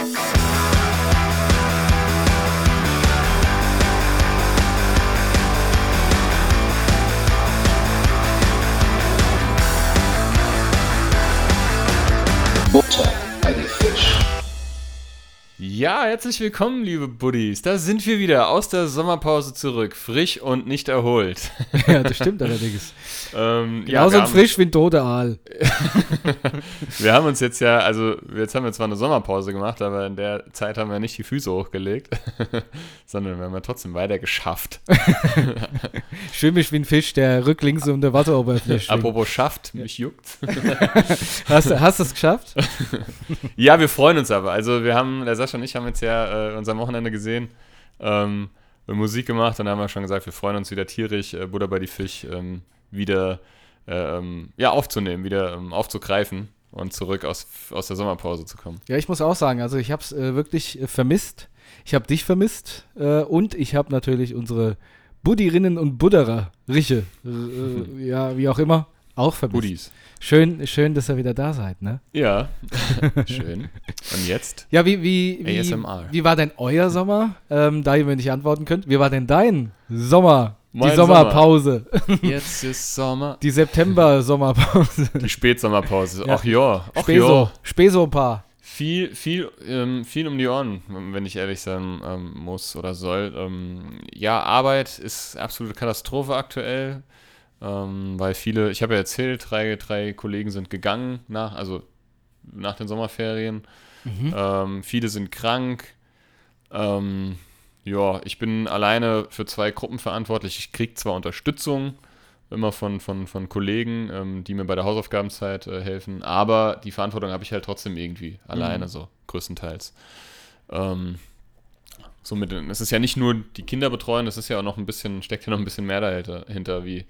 Butter bei die Fisch. Ja, herzlich willkommen, liebe Buddies. Da sind wir wieder aus der Sommerpause zurück, frisch und nicht erholt. Ja, das stimmt allerdings. ähm, ja, Genauso haben, frisch wie ein toter Aal. wir haben uns jetzt ja, also jetzt haben wir zwar eine Sommerpause gemacht, aber in der Zeit haben wir nicht die Füße hochgelegt, sondern wir haben ja trotzdem weiter geschafft. Schwimm ich wie ein Fisch, der rücklings um der Wasseroberfläche schwimmt. Apropos schafft, mich juckt. Hast du hast du es geschafft? Ja, wir freuen uns aber. Also wir haben, der Sascha und ich haben jetzt ja äh, unser Wochenende gesehen, ähm, Musik gemacht und dann haben wir schon gesagt, wir freuen uns wieder tierisch, äh, Buddha bei die Fisch ähm, wieder äh, ähm, ja, aufzunehmen, wieder ähm, aufzugreifen und zurück aus, aus der Sommerpause zu kommen. Ja, ich muss auch sagen, also ich habe es äh, wirklich äh, vermisst. Ich habe dich vermisst äh, und ich habe natürlich unsere Buddirinnen und Budderer, Riche, ja, wie auch immer, auch vermisst. Buddies. Schön, schön, dass ihr wieder da seid, ne? Ja, schön. Und jetzt? Ja, wie, wie, wie, ASMR. wie war denn euer Sommer? Ähm, da ihr mir nicht antworten könnt. Wie war denn dein Sommer? Mein die Sommerpause. Jetzt ist Sommer. Die September-Sommerpause. Die Spätsommerpause. Ja. Ach ja, ach Speso. Speso-Paar. Viel, viel, ähm, viel um die Ohren, wenn ich ehrlich sein ähm, muss oder soll. Ähm, ja, Arbeit ist absolute Katastrophe aktuell, ähm, weil viele, ich habe ja erzählt, drei, drei Kollegen sind gegangen nach, also nach den Sommerferien. Ähm, viele sind krank. Ähm, ja, ich bin alleine für zwei Gruppen verantwortlich. Ich kriege zwar Unterstützung, immer von, von, von Kollegen, ähm, die mir bei der Hausaufgabenzeit äh, helfen, aber die Verantwortung habe ich halt trotzdem irgendwie alleine, so größtenteils. Ähm, somit, es ist ja nicht nur die Kinder betreuen, es ist ja auch noch ein bisschen, steckt ja noch ein bisschen mehr dahinter, hinter, wie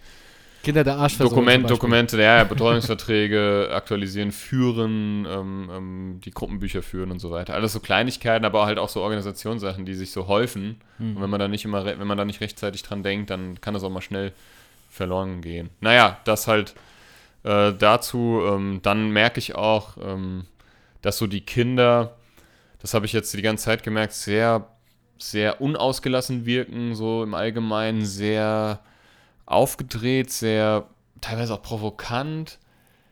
Kinder der Arschversorgung. Dokument. Dokumente, ja, ja, Betreuungsverträge aktualisieren, führen, ähm, ähm, die Gruppenbücher führen und so weiter. Alles so Kleinigkeiten, aber halt auch so Organisationssachen, die sich so häufen. Hm. Und wenn man da nicht immer, wenn man da nicht rechtzeitig dran denkt, dann kann das auch mal schnell verloren gehen. Naja, das halt äh, dazu. Ähm, dann merke ich auch, ähm, dass so die Kinder, das habe ich jetzt die ganze Zeit gemerkt, sehr, sehr unausgelassen wirken, so im Allgemeinen sehr aufgedreht, sehr teilweise auch provokant,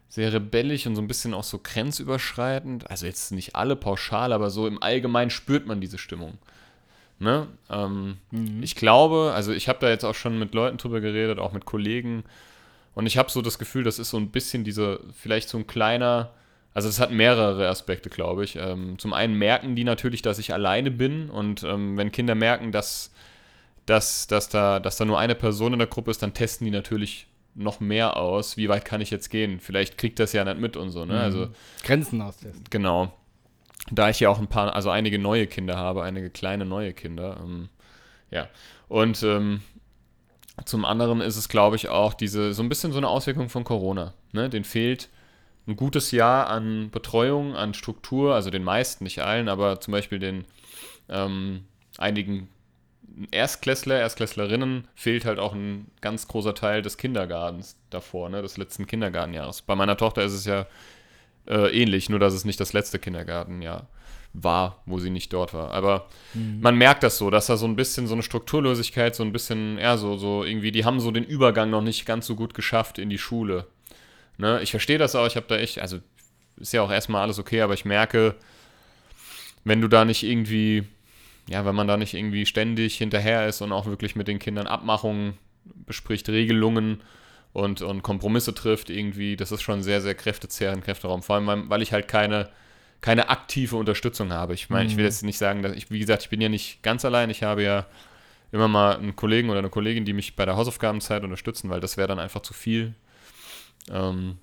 sehr rebellisch und so ein bisschen auch so grenzüberschreitend. Also jetzt nicht alle pauschal, aber so im Allgemeinen spürt man diese Stimmung. Ne? Ähm, Ich glaube, also ich habe da jetzt auch schon mit Leuten drüber geredet, auch mit Kollegen. Und ich habe so das Gefühl, das ist so ein bisschen diese, vielleicht so ein kleiner, also es hat mehrere Aspekte, glaube ich. Ähm, zum einen merken die natürlich, dass ich alleine bin und ähm, wenn Kinder merken, dass, dass, dass, da, dass da nur eine Person in der Gruppe ist, dann testen die natürlich noch mehr aus, wie weit kann ich jetzt gehen. Vielleicht kriegt das ja nicht mit und so. Ne? Also Grenzen austesten. Genau. Da ich ja auch ein paar, also einige neue Kinder habe, einige kleine neue Kinder. Ähm, ja. Und ähm, zum anderen ist es, glaube ich, auch diese, so ein bisschen so eine Auswirkung von Corona. Ne? Den fehlt ein gutes Jahr an Betreuung, an Struktur, also den meisten, nicht allen, aber zum Beispiel den ähm, einigen Erstklässler, Erstklässlerinnen fehlt halt auch ein ganz großer Teil des Kindergartens davor, ne, des letzten Kindergartenjahres. Bei meiner Tochter ist es ja äh, ähnlich, nur dass es nicht das letzte Kindergartenjahr war, wo sie nicht dort war. Aber man merkt das so, dass da so ein bisschen so eine Strukturlosigkeit, so ein bisschen, ja, so, so irgendwie, die haben so den Übergang noch nicht ganz so gut geschafft in die Schule. Ne? Ich verstehe das auch, ich habe da echt, also ist ja auch erstmal alles okay, aber ich merke, wenn du da nicht irgendwie, ja, wenn man da nicht irgendwie ständig hinterher ist und auch wirklich mit den Kindern Abmachungen bespricht, Regelungen und, und Kompromisse trifft, irgendwie, das ist schon sehr, sehr kräftezehrend, Kräfteraum. Vor allem, weil- ich halt keine, keine aktive Unterstützung habe. Ich meine, ich will jetzt nicht sagen, dass ich, wie gesagt, ich bin ja nicht ganz allein. Ich habe ja immer mal einen Kollegen oder eine Kollegin, die mich bei der Hausaufgabenzeit unterstützen, weil das wäre dann einfach zu viel. Ähm,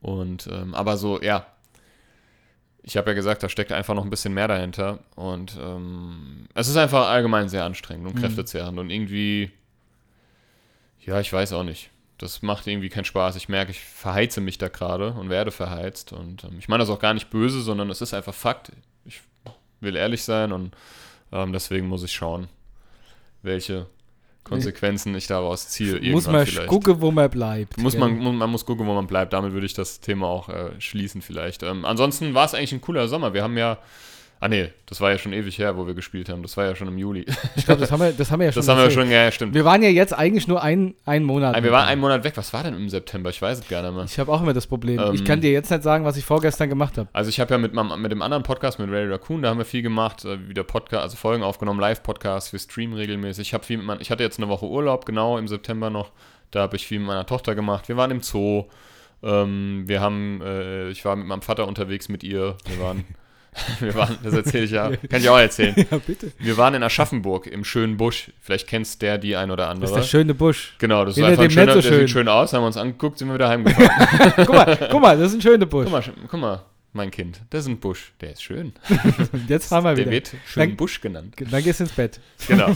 und, ähm, aber so, ja, ich habe ja gesagt, da steckt einfach noch ein bisschen mehr dahinter. Und ähm, es ist einfach allgemein sehr anstrengend und kräftezehrend. Und irgendwie, ja, ich weiß auch nicht. Das macht irgendwie keinen Spaß. Ich merke, ich verheize mich da gerade und werde verheizt. Und ähm, ich meine das auch gar nicht böse, sondern es ist einfach Fakt. Ich will ehrlich sein und ähm, deswegen muss ich schauen, welche Konsequenzen ich daraus ziehe. Muss man vielleicht. gucken, wo man bleibt. Muss man, man muss gucken, wo man bleibt. Damit würde ich das Thema auch äh, schließen vielleicht. Ähm, ansonsten war es eigentlich ein cooler Sommer. Wir haben ja, Ah nee, das war ja schon ewig her, wo wir gespielt haben. Das war ja schon im Juli. Ich glaube, das haben wir, das haben wir ja schon Das haben wir schon, ja, stimmt. Wir waren ja jetzt eigentlich nur ein, einen Monat. Wir waren einen Monat weg. Was war denn im September? Ich weiß es gar nicht mehr. Ich habe auch immer das Problem. Ähm, ich kann dir jetzt nicht sagen, was ich vorgestern gemacht habe. Also ich habe ja mit, meinem, mit dem anderen Podcast, mit Ray Raccoon, da haben wir viel gemacht, äh, wieder Podcast, also Folgen aufgenommen, Live-Podcasts, wir streamen regelmäßig. Ich habe viel mit mein, ich hatte jetzt eine Woche Urlaub, genau im September noch. Da habe ich viel mit meiner Tochter gemacht. Wir waren im Zoo. Ähm, wir haben, äh, ich war mit meinem Vater unterwegs mit ihr. Wir waren, wir waren, das erzähle ich ja, kann ich auch erzählen. Ja, bitte. Wir waren in Aschaffenburg im schönen Busch. Vielleicht kennst der die ein oder Das andere. ist der schöne Busch. genau, das ist Hinter einfach ein schöner, so der schön. sieht schön aus, haben wir uns angeguckt, sind wir wieder heimgefahren. guck mal, guck mal, das ist ein schöner Busch. guck mal, guck mal, mein Kind, das ist ein Busch, der ist schön. Jetzt haben wir Der wieder. wird schön Dann- Busch genannt. Dann gehst du ins Bett. Genau.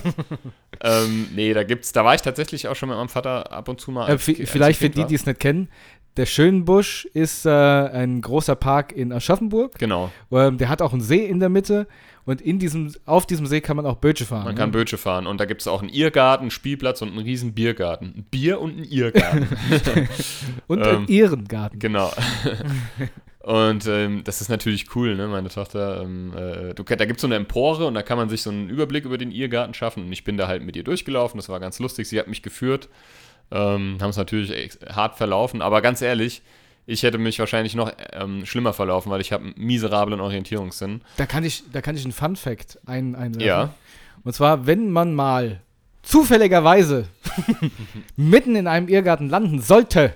ähm, nee, da gibt's, da war ich tatsächlich auch schon mit meinem Vater ab und zu mal. Äh, vielleicht ich für die, die es nicht kennen. Der Schönbusch ist äh, ein großer Park in Aschaffenburg. Genau, Ähm, der hat auch einen See in der Mitte. Und in diesem, auf diesem See kann man auch Bötche fahren. man ne? kann Bötche fahren und da gibt's auch einen Irrgarten, einen Spielplatz und einen riesen Biergarten. Ein Bier und ein Irrgarten. Und ähm, einen Ehrengarten. genau. Und ähm, das ist natürlich cool, ne? Meine Tochter, ähm, äh, du, da gibt's so eine Empore und da kann man sich so einen Überblick über den Irrgarten schaffen. Und ich bin da halt mit ihr durchgelaufen, das war ganz lustig. Sie hat mich geführt, ähm, haben es natürlich hart verlaufen, aber ganz ehrlich, ich hätte mich wahrscheinlich noch ähm, schlimmer verlaufen, weil ich habe einen miserablen Orientierungssinn. Da kann ich, da kann ich einen Fun Fact ein, einwerfen. Ja. Und zwar, wenn man mal zufälligerweise mitten in einem Irrgarten landen sollte,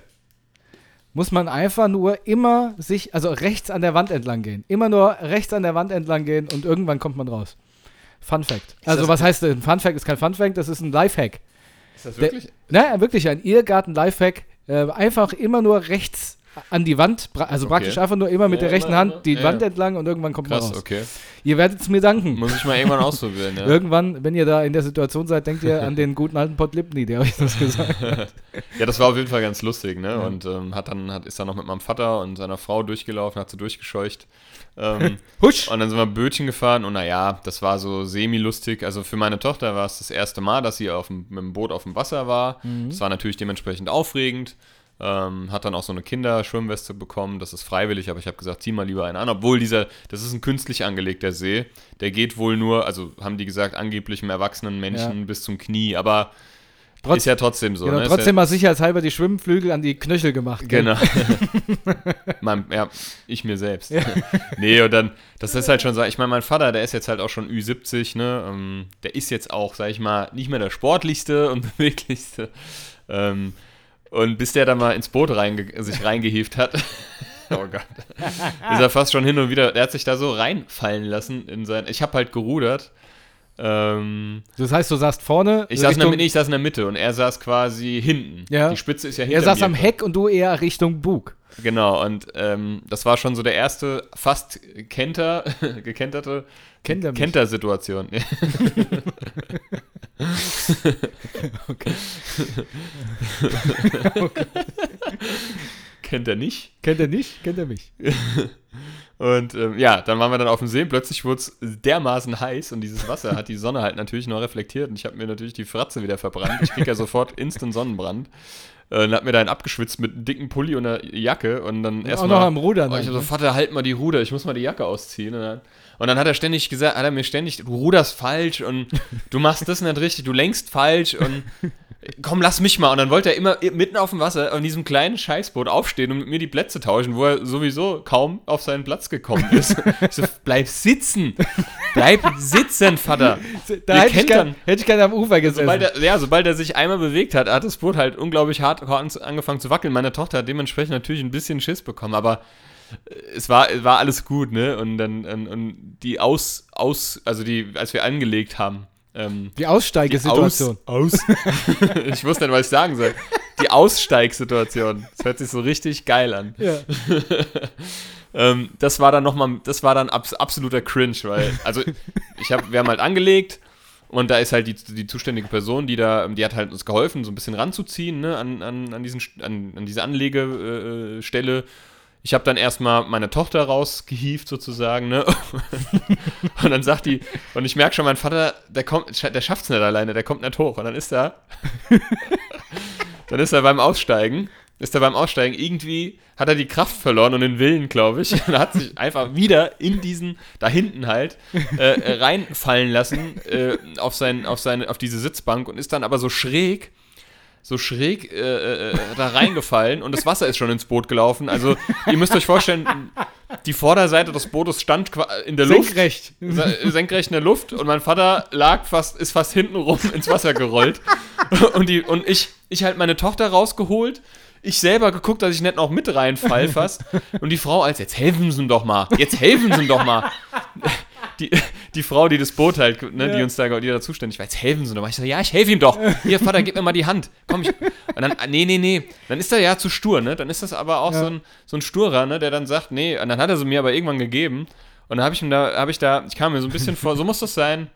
muss man einfach nur immer sich, also rechts an der Wand entlang gehen. Immer nur rechts an der Wand entlang gehen und irgendwann kommt man raus. Fun Fact. Also was heißt denn? Fun Fact ist kein Fun Fact, das ist ein Lifehack. Ist das Der- Na, wirklich ein Irrgarten-Lifehack. Äh, einfach immer nur rechts an die Wand, also Okay. praktisch einfach nur immer mit Ja, der rechten immer, Hand die Ja, Wand ja. entlang und irgendwann kommt man Krass, raus. okay. Ihr werdet es mir danken. Muss ich mal irgendwann ausprobieren, ja. Irgendwann, wenn ihr da in der Situation seid, denkt ihr an den guten alten Pott Lipny, der euch das gesagt hat. Ja, das war auf jeden Fall ganz lustig, ne? Ja. Und ähm, hat dann, hat, ist dann noch mit meinem Vater und seiner Frau durchgelaufen, hat sie durchgescheucht. Ähm, Husch! und dann sind wir Bötchen gefahren und naja, das war so semi-lustig. Also für meine Tochter war es das erste Mal, dass sie auf dem, mit dem Boot auf dem Wasser war. Mhm. Das war natürlich dementsprechend aufregend. Ähm, hat dann auch so eine Kinderschwimmweste bekommen. Das ist freiwillig, aber ich habe gesagt, zieh mal lieber einen an. Obwohl dieser, das ist ein künstlich angelegter See. Der geht wohl nur, also haben die gesagt, angeblich einem erwachsenen Menschen bis zum Knie. Aber Trotz- ist ja trotzdem so. genau, ne? Trotzdem mal sicherheitshalber die Schwimmflügel an die Knöchel gemacht. Genau. mein, ja, ich mir selbst. nee, und dann, das ist halt schon, so- ich meine, mein Vater, der ist jetzt halt auch schon Ü70, ne? Ähm, der ist jetzt auch, sag ich mal, nicht mehr der sportlichste und beweglichste. Ähm, und bis der dann mal ins Boot reinge sich reingehieft hat, oh Gott, ist er fast schon hin und wieder, der hat sich da so reinfallen lassen in sein, ich habe halt gerudert. Ähm, Das heißt, du saßt vorne. ich, saß in der, ich saß in der Mitte und er saß quasi hinten. Ja. Die Spitze ist ja hinter er saß mir am Heck und du eher Richtung Bug. Genau, und ähm, das war schon so der erste fast Kenter, gekenterte Kennt er mich? Kenter-Situation. Kennt er nicht. Kennt er nicht? Kennt er mich? Und ähm, ja, dann waren wir dann auf dem See. Plötzlich wurde es dermaßen heiß und dieses Wasser hat die Sonne halt natürlich noch reflektiert. Und ich habe mir natürlich die Fratze wieder verbrannt. Ich krieg ja sofort instant Sonnenbrand. Äh, Und hab mir dann abgeschwitzt mit einem dicken Pulli und einer Jacke. Und dann Auch erstmal. noch am Rudern. Oh, ich dann, so, ne? Vater, halt mal die Ruder, ich muss mal die Jacke ausziehen. Und dann, und dann hat er ständig gesagt, hat er mir ständig, du ruderst falsch und du machst das nicht richtig, du lenkst falsch und komm, lass mich mal. Und dann wollte er immer mitten auf dem Wasser auf diesem kleinen Scheißboot aufstehen und mit mir die Plätze tauschen, wo er sowieso kaum auf seinen Platz gekommen ist. ich so, bleib sitzen. Bleib sitzen, Vater. Da hätte ich, gern, hätte ich gerne am Ufer gesessen. Sobald er, ja, sobald er sich einmal bewegt hat, hat das Boot halt unglaublich hart angefangen zu wackeln. Meine Tochter hat dementsprechend natürlich ein bisschen Schiss bekommen, aber äh, es war, war alles gut, ne? Und dann und, und die Aus, aus, also die, als wir angelegt haben, ähm, die Aussteigesituation. Aus, aus ich wusste nicht, was ich sagen soll. Die Aussteigsituation. Das hört sich so richtig geil an. Ja. Ähm, das war dann nochmal, das war dann abs absoluter Cringe, weil, also ich habe, wir haben halt angelegt und da ist halt die, die zuständige Person, die da, die hat halt uns geholfen, so ein bisschen ranzuziehen, ne, an, an, an, diesen, an, an diese Anlegestelle. Stelle. ich habe dann erstmal meine Tochter rausgehievt sozusagen, ne? und dann sagt die, und ich merke schon, mein Vater, der kommt, der schafft's nicht alleine, der kommt nicht hoch. Und dann ist er, dann ist er beim Aussteigen, ist er beim Aussteigen irgendwie, hat er die Kraft verloren und den Willen, glaube ich. Und hat sich einfach wieder in diesen, da hinten halt, äh, reinfallen lassen äh, auf, sein, auf, seine, auf diese Sitzbank und ist dann aber so schräg so schräg äh, äh, da reingefallen und das Wasser ist schon ins Boot gelaufen. Also ihr müsst euch vorstellen, die Vorderseite des Bootes stand in der Senkrecht. Luft. Senkrecht in der Luft und mein Vater lag fast, ist fast hinten rum ins Wasser gerollt. Und, die, und ich, ich halt meine Tochter rausgeholt. Ich selber geguckt, dass ich nicht noch mit reinfall fast. Und die Frau als, jetzt helfen Sie ihm doch mal. Jetzt helfen Sie ihm doch mal die, die Frau, die das Boot halt, ne, ja. die uns da, die da zuständig war, jetzt helfen sie doch. Ich so, ja, ich helfe ihm doch. Hier, Vater, gib mir mal die Hand. Komm, ich. Und dann, ah, nee, nee, nee. Dann ist er ja zu stur, ne? Dann ist das aber auch ja. so, ein, so ein Sturer, ne, der dann sagt, nee. Und dann hat er sie mir aber irgendwann gegeben. Und dann habe ich ihm da, habe ich da, ich kam mir so ein bisschen vor, so muss das sein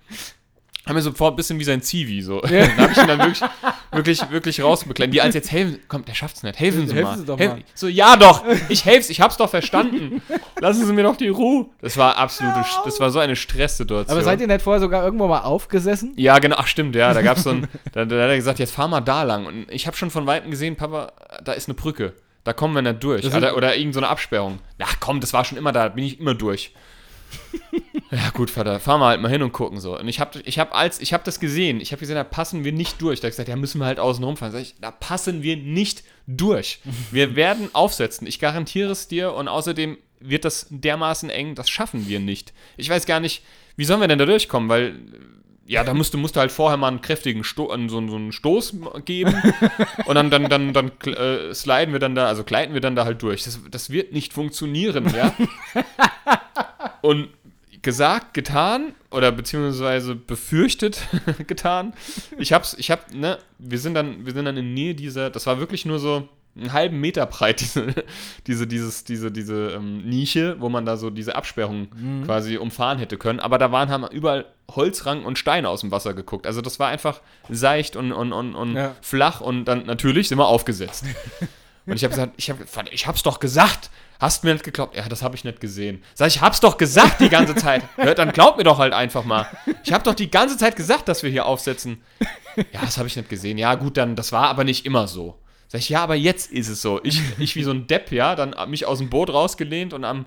haben wir sofort ein bisschen wie sein Zivi, so. Ja. Dann habe ich ihn dann wirklich, wirklich, wirklich rausbeklemmt. Die als jetzt helfen, komm, der schafft's nicht, helfen Sie helfen mal. Sie doch mal. So, ja doch, ich helf's, ich hab's doch verstanden. Lassen Sie mir doch die Ruhe. Das war absolut, das war so eine Stresssituation. Aber seid ihr nicht vorher sogar irgendwo mal aufgesessen? Ja, genau, ach stimmt, ja, da gab's so ein, da, da hat er gesagt, jetzt fahr mal da lang. Und ich habe schon von Weitem gesehen, Papa, da ist eine Brücke. Da kommen wir nicht durch. Oder, oder irgendeine so Absperrung. Ach komm, das war schon immer da, bin ich immer durch. Ja, gut, Vater, fahren wir halt mal hin und gucken so. Und ich habe ich hab als ich habe das gesehen. Ich habe gesehen, da passen wir nicht durch. Da habe ich gesagt, ja, müssen wir halt außen rumfahren. Sag ich, da passen wir nicht durch. Wir werden aufsetzen. Ich garantiere es dir und außerdem wird das dermaßen eng, das schaffen wir nicht. Ich weiß gar nicht, wie sollen wir denn da durchkommen, weil ja, da musst du, musst du halt vorher mal einen kräftigen Sto so, so einen Stoß geben und dann, dann, dann, dann äh, sliden wir dann da, also gleiten wir dann da halt durch. Das, das wird nicht funktionieren, ja. und gesagt, getan oder beziehungsweise befürchtet getan. Ich hab's, ich hab, ne, wir sind dann, wir sind dann in Nähe dieser, das war wirklich nur so einen halben Meter breit, diese, diese, dieses, diese, diese ähm, Nische, wo man da so diese Absperrung mhm. quasi umfahren hätte können. Aber da waren, haben überall Holzranken und Steine aus dem Wasser geguckt. Also das war einfach seicht und, und, und, und ja. flach und dann natürlich sind wir aufgesetzt. und ich habe gesagt, ich, hab, ich hab's doch gesagt. Hast du mir nicht geglaubt? Ja, das habe ich nicht gesehen. Sag ich, hab's doch gesagt die ganze Zeit. Ja, dann glaub mir doch halt einfach mal. Ich habe doch die ganze Zeit gesagt, dass wir hier aufsetzen. Ja, das habe ich nicht gesehen. Ja, gut, dann, das war aber nicht immer so. Sag ich, ja, aber jetzt ist es so. Ich, ich wie so ein Depp, ja, dann mich aus dem Boot rausgelehnt und am,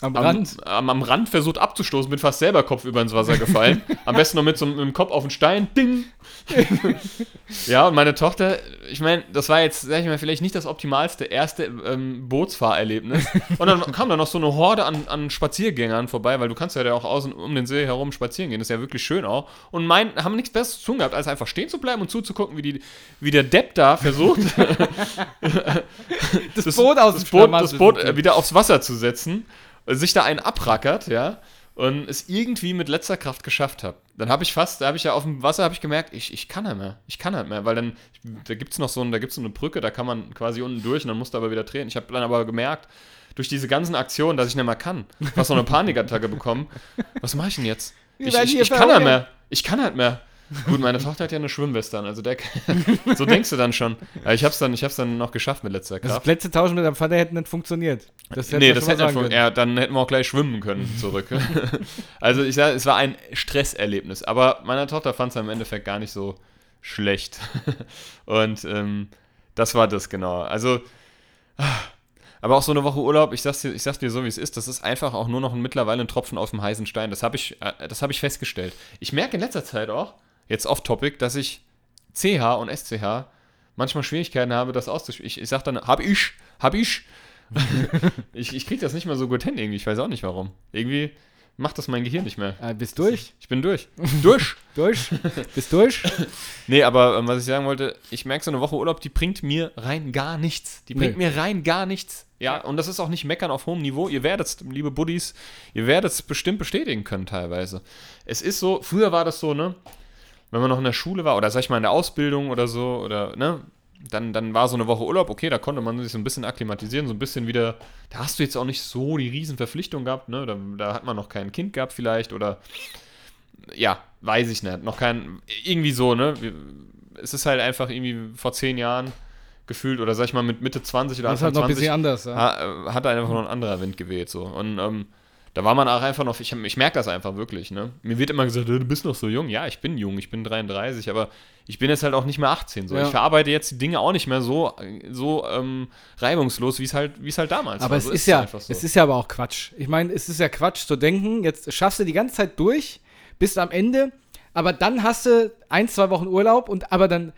am Rand. Am, am, Rand versucht abzustoßen, bin fast selber Kopf über ins Wasser gefallen. am besten noch mit so einem Kopf auf den Stein. Ding! ja, und meine Tochter, ich meine, das war jetzt, sag ich mal, vielleicht nicht das optimalste erste ähm, Bootsfahrerlebnis. Und dann kam da noch so eine Horde an, an Spaziergängern vorbei, weil du kannst ja auch außen um den See herum spazieren gehen. Das ist ja wirklich schön auch. Und mein, haben nichts Besseres zu tun gehabt, als einfach stehen zu bleiben und zuzugucken, wie, die, wie der Depp da versucht, das, das, Boot aus das Boot, das Boot äh, wieder aufs Wasser zu setzen sich da einen abrackert, ja, und es irgendwie mit letzter Kraft geschafft habe. Dann habe ich fast, da habe ich ja auf dem Wasser habe ich gemerkt, ich, ich kann nicht mehr. Ich kann nicht mehr, weil dann, da gibt es noch so, da gibt's so eine Brücke, da kann man quasi unten durch und dann musst du aber wieder drehen. Ich habe dann aber gemerkt, durch diese ganzen Aktionen, dass ich nicht mehr kann. Ich habe so eine Panikattacke bekommen. Was mache ich denn jetzt? Ich, ich, ich kann nicht mehr. Ich kann nicht mehr. Gut, meine Tochter hat ja eine Schwimmweste an, also der, so denkst du dann schon. Ja, ich hab's dann, ich hab's dann noch geschafft mit letzter Kraft. Das Plätze tauschen mit deinem Vater hätte nicht funktioniert. Das hätte nee, das hätte nicht ja, dann hätten wir auch gleich schwimmen können zurück. also ich sage, es war ein Stresserlebnis, aber meine Tochter fand es im Endeffekt gar nicht so schlecht. Und ähm, das war das genau. Also aber auch so eine Woche Urlaub, ich sag's dir, ich sag's dir so, wie es ist, das ist einfach auch nur noch ein, mittlerweile ein Tropfen auf dem heißen Stein. Das habe ich, äh, hab ich festgestellt. Ich merke in letzter Zeit auch, jetzt off-topic, dass ich CH und SCH manchmal Schwierigkeiten habe, das auszusprechen. Ich, ich sag dann, hab ich, hab ich. ich ich kriege das nicht mehr so gut hin irgendwie, ich weiß auch nicht warum. Irgendwie macht das mein Gehirn nicht mehr. Äh, bist durch? Ich bin durch. durch? durch? Bist durch? nee, aber ähm, was ich sagen wollte, ich merke so eine Woche Urlaub, die bringt mir rein gar nichts. Die bringt nee. mir rein gar nichts. Ja, und das ist auch nicht meckern auf hohem Niveau. Ihr werdet es, liebe Buddies, ihr werdet es bestimmt bestätigen können teilweise. Es ist so, früher war das so, ne? Wenn man noch in der Schule war oder sag ich mal in der Ausbildung oder so oder, ne? Dann, dann war so eine Woche Urlaub, okay, da konnte man sich so ein bisschen akklimatisieren, so ein bisschen wieder, da hast du jetzt auch nicht so die Riesenverpflichtung gehabt, ne? Da, da hat man noch kein Kind gehabt vielleicht oder, ja, weiß ich nicht, noch kein, irgendwie so, ne? Es ist halt einfach irgendwie vor zehn Jahren, gefühlt, oder sag ich mal mit Mitte 20 oder das Anfang halt noch 20, ein bisschen anders, ja. hat einfach noch ein anderer Wind geweht. So. Und ähm, Da war man auch einfach noch, ich, ich merke das einfach wirklich, ne? Mir wird immer gesagt, du bist noch so jung. Ja, ich bin jung, ich bin 33, aber ich bin jetzt halt auch nicht mehr 18. So. Ja. Ich verarbeite jetzt die Dinge auch nicht mehr so, so ähm, reibungslos, wie es halt, es halt damals Aber war. es So ist, ja, so. es ist ja aber auch Quatsch. Ich meine, es ist ja Quatsch zu denken, jetzt schaffst du die ganze Zeit durch, bist am Ende, aber dann hast du ein, zwei Wochen Urlaub und aber dann,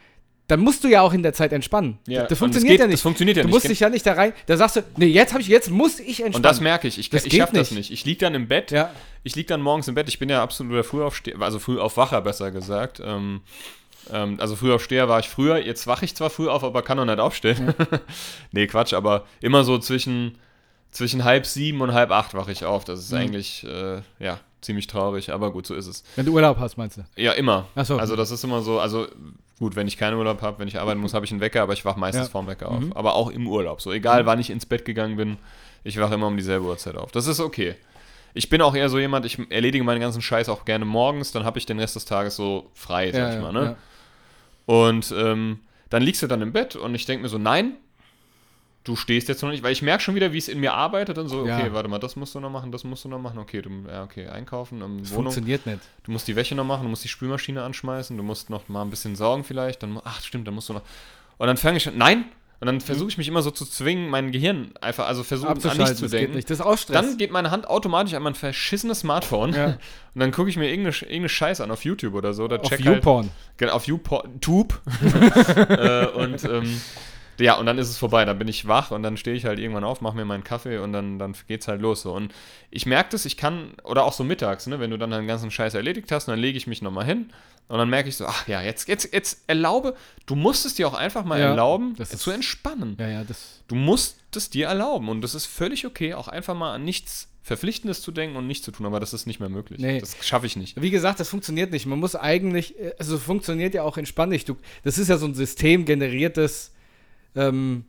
dann musst du ja auch in der Zeit entspannen. Ja, das es funktioniert geht- ja nicht. das funktioniert ja du nicht. musst dich ja nicht da rein, da sagst du, nee, jetzt habe ich, jetzt muss ich entspannen. Und das merke ich. Ich, Das ich schaffe das nicht. Ich liege dann im Bett. Ja. Ich liege dann morgens im Bett. Ich bin ja absoluter Frühaufsteher, also Frühaufwacher besser gesagt. Ähm, ähm, also Frühaufsteher war ich früher. Jetzt wache ich zwar früh auf, aber kann noch nicht aufstehen. nee, Quatsch. Aber immer so zwischen, zwischen halb sieben und halb acht wache ich auf. Das ist Mhm. eigentlich, äh, ja, ziemlich traurig. Aber gut, so ist es. Wenn du Urlaub hast, meinst du? Ja, immer. Ach so. Also das ist immer so, also gut, wenn ich keinen Urlaub habe, wenn ich arbeiten muss, habe ich einen Wecker, aber ich wache meistens Ja. Mhm. vorm Wecker auf. Aber auch im Urlaub. So egal, wann ich ins Bett gegangen bin, ich wache immer um dieselbe Uhrzeit auf. Das ist okay. Ich bin auch eher so jemand, ich erledige meinen ganzen Scheiß auch gerne morgens, dann habe ich den Rest des Tages so frei, sag ich mal. Ne? Und ähm, dann liegst du dann im Bett und ich denke mir so, nein, du stehst jetzt noch nicht, weil ich merke schon wieder, wie es in mir arbeitet und so, Ja. okay, warte mal, das musst du noch machen, das musst du noch machen, okay, du, ja, okay, einkaufen, ähm, Das Wohnung, funktioniert nicht. Du musst die Wäsche noch machen, du musst die Spülmaschine anschmeißen, du musst noch mal ein bisschen saugen vielleicht. Dann, ach, stimmt, dann musst du noch. Und dann fange ich schon. Nein! Und dann versuche ich mich immer so zu zwingen, mein Gehirn einfach, also versuche an nichts zu das geht denken. nicht. Das ist auch Stress. Dann geht meine Hand automatisch an mein verschissenes Smartphone Ja. und dann gucke ich mir irgendeine, irgendeine Scheiße an auf YouTube oder so. Oder auf check halt, YouPorn. genau, auf YouTube. äh, und ähm, ja, und dann ist es vorbei. Dann bin ich wach und dann stehe ich halt irgendwann auf, mache mir meinen Kaffee und dann, dann geht's halt los. So. Und ich merke das, ich kann, oder auch so mittags, ne, wenn du dann den ganzen Scheiß erledigt hast, dann lege ich mich nochmal hin und dann merke ich so, ach ja, jetzt, jetzt, jetzt erlaube, du musst es dir auch einfach mal Ja, erlauben, das ist- zu entspannen. Ja, ja, das. Du musst es dir erlauben und das ist völlig okay, auch einfach mal an nichts Verpflichtendes zu denken und nichts zu tun, aber das ist nicht mehr möglich. Nee. Das schaffe ich nicht. Wie gesagt, das funktioniert nicht. Man muss eigentlich, äh, also funktioniert ja auch entspannt nicht. Du, das ist ja so ein systemgeneriertes, ähm,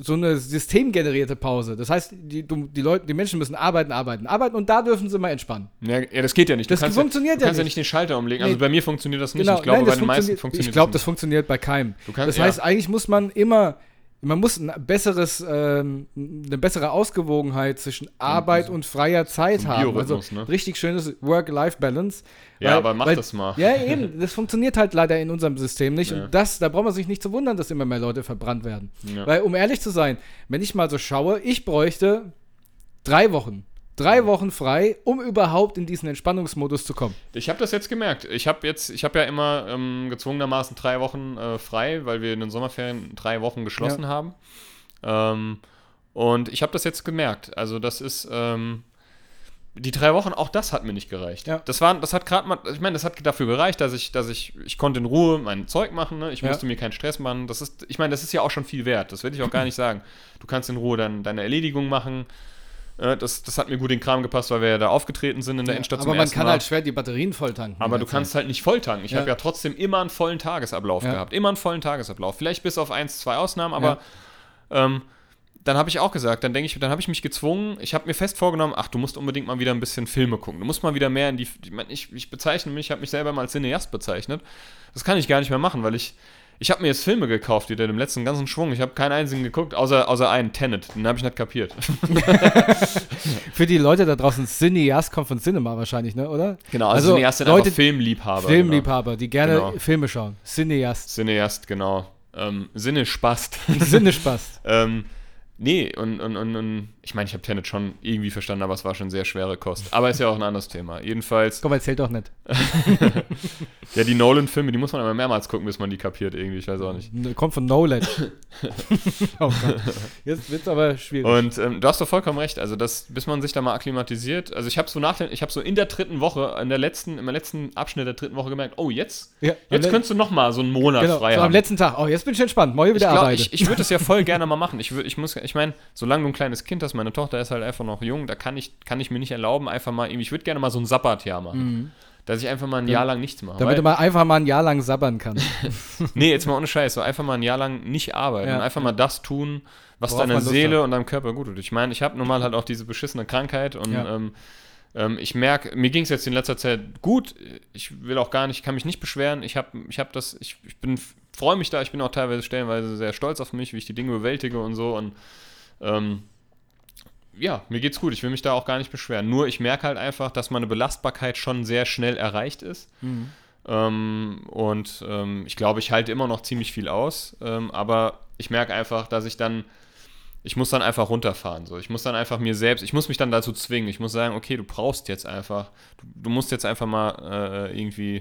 so eine systemgenerierte Pause. Das heißt, die, die Leute, die Menschen müssen arbeiten, arbeiten, arbeiten und da dürfen sie mal entspannen. Ja, ja das geht ja nicht. Du Das kannst funktioniert ja, du ja kannst ja nicht. den Schalter umlegen. Nee. Also bei mir funktioniert das nicht. Genau, ich glaube, nein, bei den meisten funktioniert- Ich glaube, das das funktioniert bei keinem. Kannst- das ja. heißt, eigentlich muss man immer, man muss ein besseres, ähm, eine bessere Ausgewogenheit zwischen Arbeit und freier Zeit so ein haben. Also ne? richtig schönes Work-Life-Balance. Ja, Weil- aber mach weil- das mal. Ja, eben. Das funktioniert halt leider in unserem System nicht. Ja. Und das, da braucht man sich nicht zu wundern, dass immer mehr Leute verbrannt werden. Ja. Weil, um ehrlich zu sein, wenn ich mal so schaue, ich bräuchte drei Wochen. Drei Wochen frei, um überhaupt in diesen Entspannungsmodus zu kommen. Ich habe das jetzt gemerkt. Ich habe jetzt, ich habe ja immer ähm, gezwungenermaßen drei Wochen äh, frei, weil wir in den Sommerferien drei Wochen geschlossen haben. Ähm, und ich habe das jetzt gemerkt. Also das ist ähm, die drei Wochen. Auch das hat mir nicht gereicht. Ja. Das war, das hat gerade mal. Ich meine, das hat dafür gereicht, dass ich, dass ich, ich konnte in Ruhe mein Zeug machen. Ne? Ich Ja. musste mir keinen Stress machen. Das ist, ich meine, das ist ja auch schon viel wert. Das will ich auch gar nicht sagen. Du kannst in Ruhe dann deine Erledigung machen. Äh, Das, das hat mir gut in den Kram gepasst, weil wir ja da aufgetreten sind in der Innenstadt Aber zum man kann Mal. halt schwer die Batterien volltanken. Aber du der kannst Zeit. halt nicht volltanken. Ich Ja. habe ja trotzdem immer einen vollen Tagesablauf Ja. gehabt. Immer einen vollen Tagesablauf. Vielleicht bis auf eins, zwei Ausnahmen, aber ähm, dann habe ich auch gesagt, dann denke ich, dann habe ich mich gezwungen, ich habe mir fest vorgenommen, ach, du musst unbedingt mal wieder ein bisschen Filme gucken. Du musst mal wieder mehr in die. Ich, ich bezeichne mich, ich habe mich selber mal als Cineast bezeichnet. Das kann ich gar nicht mehr machen, weil ich. Ich habe mir jetzt Filme gekauft, wieder im letzten ganzen Schwung. Ich habe keinen einzigen geguckt, außer, außer einen, Tenet. Den habe ich nicht kapiert. Für die Leute da draußen, Cineast kommt von Cinema wahrscheinlich, ne, oder? Genau, also, Cineast sind Leute, einfach Filmliebhaber. Filmliebhaber, die gerne Genau. Filme schauen. Cineast. Genau. Cineast, genau. Ähm, Sinne spast. Sinne Spaß. Ähm, nee, und, und, und, und ich meine, ich habe Tenet schon irgendwie verstanden, aber es war schon sehr schwere Kost. Aber ist ja auch ein anderes Thema. Jedenfalls, Komm, erzähl doch nicht. ja, die Nolan-Filme, die muss man aber mehrmals gucken, bis man die kapiert irgendwie, ich weiß auch nicht. Kommt von Knowledge. oh Gott. Jetzt wird's aber schwierig. Und ähm, du hast doch vollkommen recht, also das, bis man sich da mal akklimatisiert, also ich habe so nach ich habe so in der dritten Woche, in der letzten, im letzten Abschnitt der dritten Woche gemerkt, oh, jetzt, ja, jetzt könntest du noch mal so einen Monat genau, frei so haben. am letzten Tag. Oh, jetzt bin ich entspannt. Morgen ich wieder glaub, arbeiten. ich, ich würde das ja voll gerne mal machen. Ich, würd, ich muss, ich meine, solange du ein kleines Kind hast, meine Tochter ist halt einfach noch jung, da kann ich, kann ich mir nicht erlauben, einfach mal ich würde gerne mal so ein Sabbatjahr machen. Dass ich einfach mal ein Jahr lang nichts mache. Mhm. Damit du mal einfach mal ein Jahr lang sabbern kannst. nee, jetzt mal ohne Scheiß, so einfach mal ein Jahr lang nicht arbeiten Ja. und einfach mal das tun, was Worauf deiner Seele hat. und deinem Körper gut tut. Ich meine, ich habe nun mal halt auch diese beschissene Krankheit und Ja. ähm, ähm, ich merke, mir ging es jetzt in letzter Zeit gut. Ich will auch gar nicht, kann mich nicht beschweren. Ich habe ich hab das, ich, ich bin, freue mich da, ich bin auch teilweise stellenweise sehr stolz auf mich, wie ich die Dinge bewältige und so und ähm, ja, mir geht's gut. Ich will mich da auch gar nicht beschweren. Nur ich merke halt einfach, dass meine Belastbarkeit schon sehr schnell erreicht ist. Mhm. Ähm, und ähm, ich glaube, ich halte immer noch ziemlich viel aus. Ähm, aber ich merke einfach, dass ich dann, ich muss dann einfach runterfahren. So. Ich muss dann einfach mir selbst, ich muss mich dann dazu zwingen. Ich muss sagen, okay, du brauchst jetzt einfach, du, du musst jetzt einfach mal äh, irgendwie,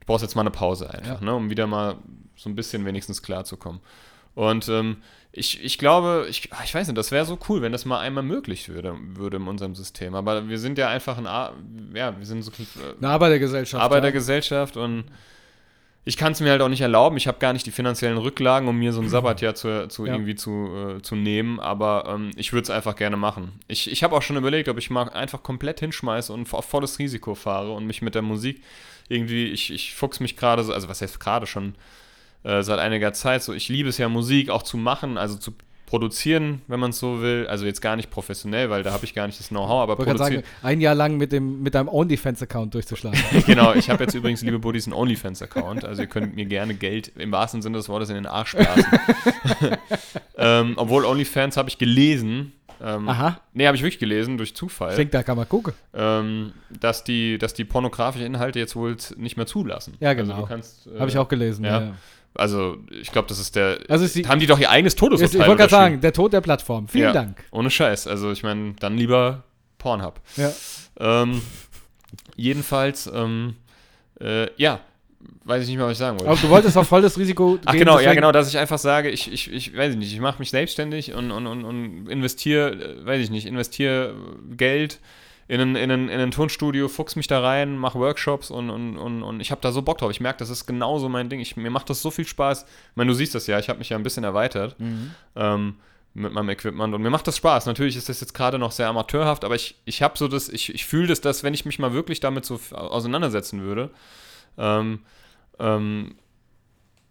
du brauchst jetzt mal eine Pause einfach, Ja. ne, um wieder mal so ein bisschen wenigstens klarzukommen. Und ähm, ich, ich glaube, ich, ah, ich weiß nicht, das wäre so cool, wenn das mal einmal möglich würde, würde in unserem System. Aber wir sind ja einfach ein, Ar- ja, wir sind so äh, Eine Arbeitergesellschaft. Arbeitergesellschaft und ich kann es mir halt auch nicht erlauben. Ich habe gar nicht die finanziellen Rücklagen, um mir so ein Sabbatjahr zu, zu Ja. irgendwie zu, äh, zu nehmen, aber ähm, ich würde es einfach gerne machen. Ich, ich habe auch schon überlegt, ob ich mal einfach komplett hinschmeiße und auf volles Risiko fahre und mich mit der Musik irgendwie, ich, ich fuchs mich gerade so, also was heißt gerade schon äh, seit einiger Zeit so, ich liebe es ja Musik auch zu machen, also zu produzieren, wenn man es so will. Also jetzt gar nicht professionell, weil da habe ich gar nicht das Know-how, aber produzieren. sagen, ein Jahr lang mit, dem, mit deinem OnlyFans-Account durchzuschlagen. genau, ich habe jetzt übrigens, liebe Buddies, einen OnlyFans-Account. Also ihr könnt mir gerne Geld im wahrsten Sinne des Wortes in den Arsch blasen. ähm, obwohl OnlyFans habe ich gelesen. Ähm, Aha, Nee, habe ich wirklich gelesen, durch Zufall, klingt, da kann man gucken. ähm, dass, die, dass die pornografischen Inhalte jetzt wohl nicht mehr zulassen. Ja, Also genau. du kannst, äh, Habe ich auch gelesen. ja. Ja. Also ich glaube, das ist der. Also ist die- haben die doch ihr eigenes Todesurteil ich wollte gerade sagen, der Tod der Plattform. Vielen Ja. Dank. Ohne Scheiß. Also ich meine, dann lieber Pornhub. Ja. Ähm, jedenfalls, ähm, äh, ja, weiß ich nicht mehr, was ich sagen wollte. Aber du wolltest auf volles Risiko Ach genau, ja genau, dass ich einfach sage, ich, ich, ich weiß nicht, ich mache mich selbstständig und, und, und, und investiere, äh, weiß ich nicht, investiere Geld in ein, in, ein, in ein Tonstudio, fuchs mich da rein, mache Workshops und, und, und, und ich habe da so Bock drauf. Ich merke, das ist genauso mein Ding. Ich, mir macht das so viel Spaß. Ich meine, du siehst das ja, ich habe mich ja ein bisschen erweitert Mhm. ähm, mit meinem Equipment und mir macht das Spaß. Natürlich ist das jetzt gerade noch sehr amateurhaft, aber ich, ich habe so das, ich, ich fühle das, dass wenn ich mich mal wirklich damit so auseinandersetzen würde, ähm, ähm,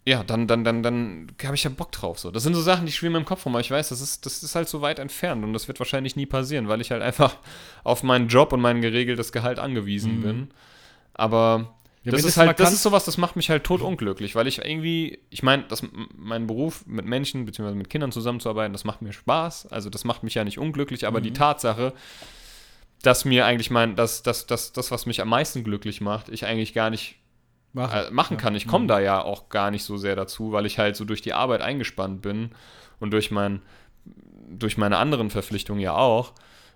ja, dann, dann, dann, dann habe ich ja Bock drauf. So. Das sind so Sachen, die schweben im Kopf rum, aber ich weiß, das ist, das ist halt so weit entfernt und das wird wahrscheinlich nie passieren, weil ich halt einfach auf meinen Job und mein geregeltes Gehalt angewiesen Mhm. bin. Aber Ja, das ist halt, das ist sowas, das macht mich halt totunglücklich, weil ich irgendwie, ich meine, das mein Beruf mit Menschen bzw. mit Kindern zusammenzuarbeiten, das macht mir Spaß. Also das macht mich ja nicht unglücklich, aber Mhm. die Tatsache, dass mir eigentlich mein, dass, dass, dass das, was mich am meisten glücklich macht, ich eigentlich gar nicht Mach. äh, machen kann. Ich komme da ja auch gar nicht so sehr dazu, weil ich halt so durch die Arbeit eingespannt bin und durch mein, durch meine anderen Verpflichtungen ja auch.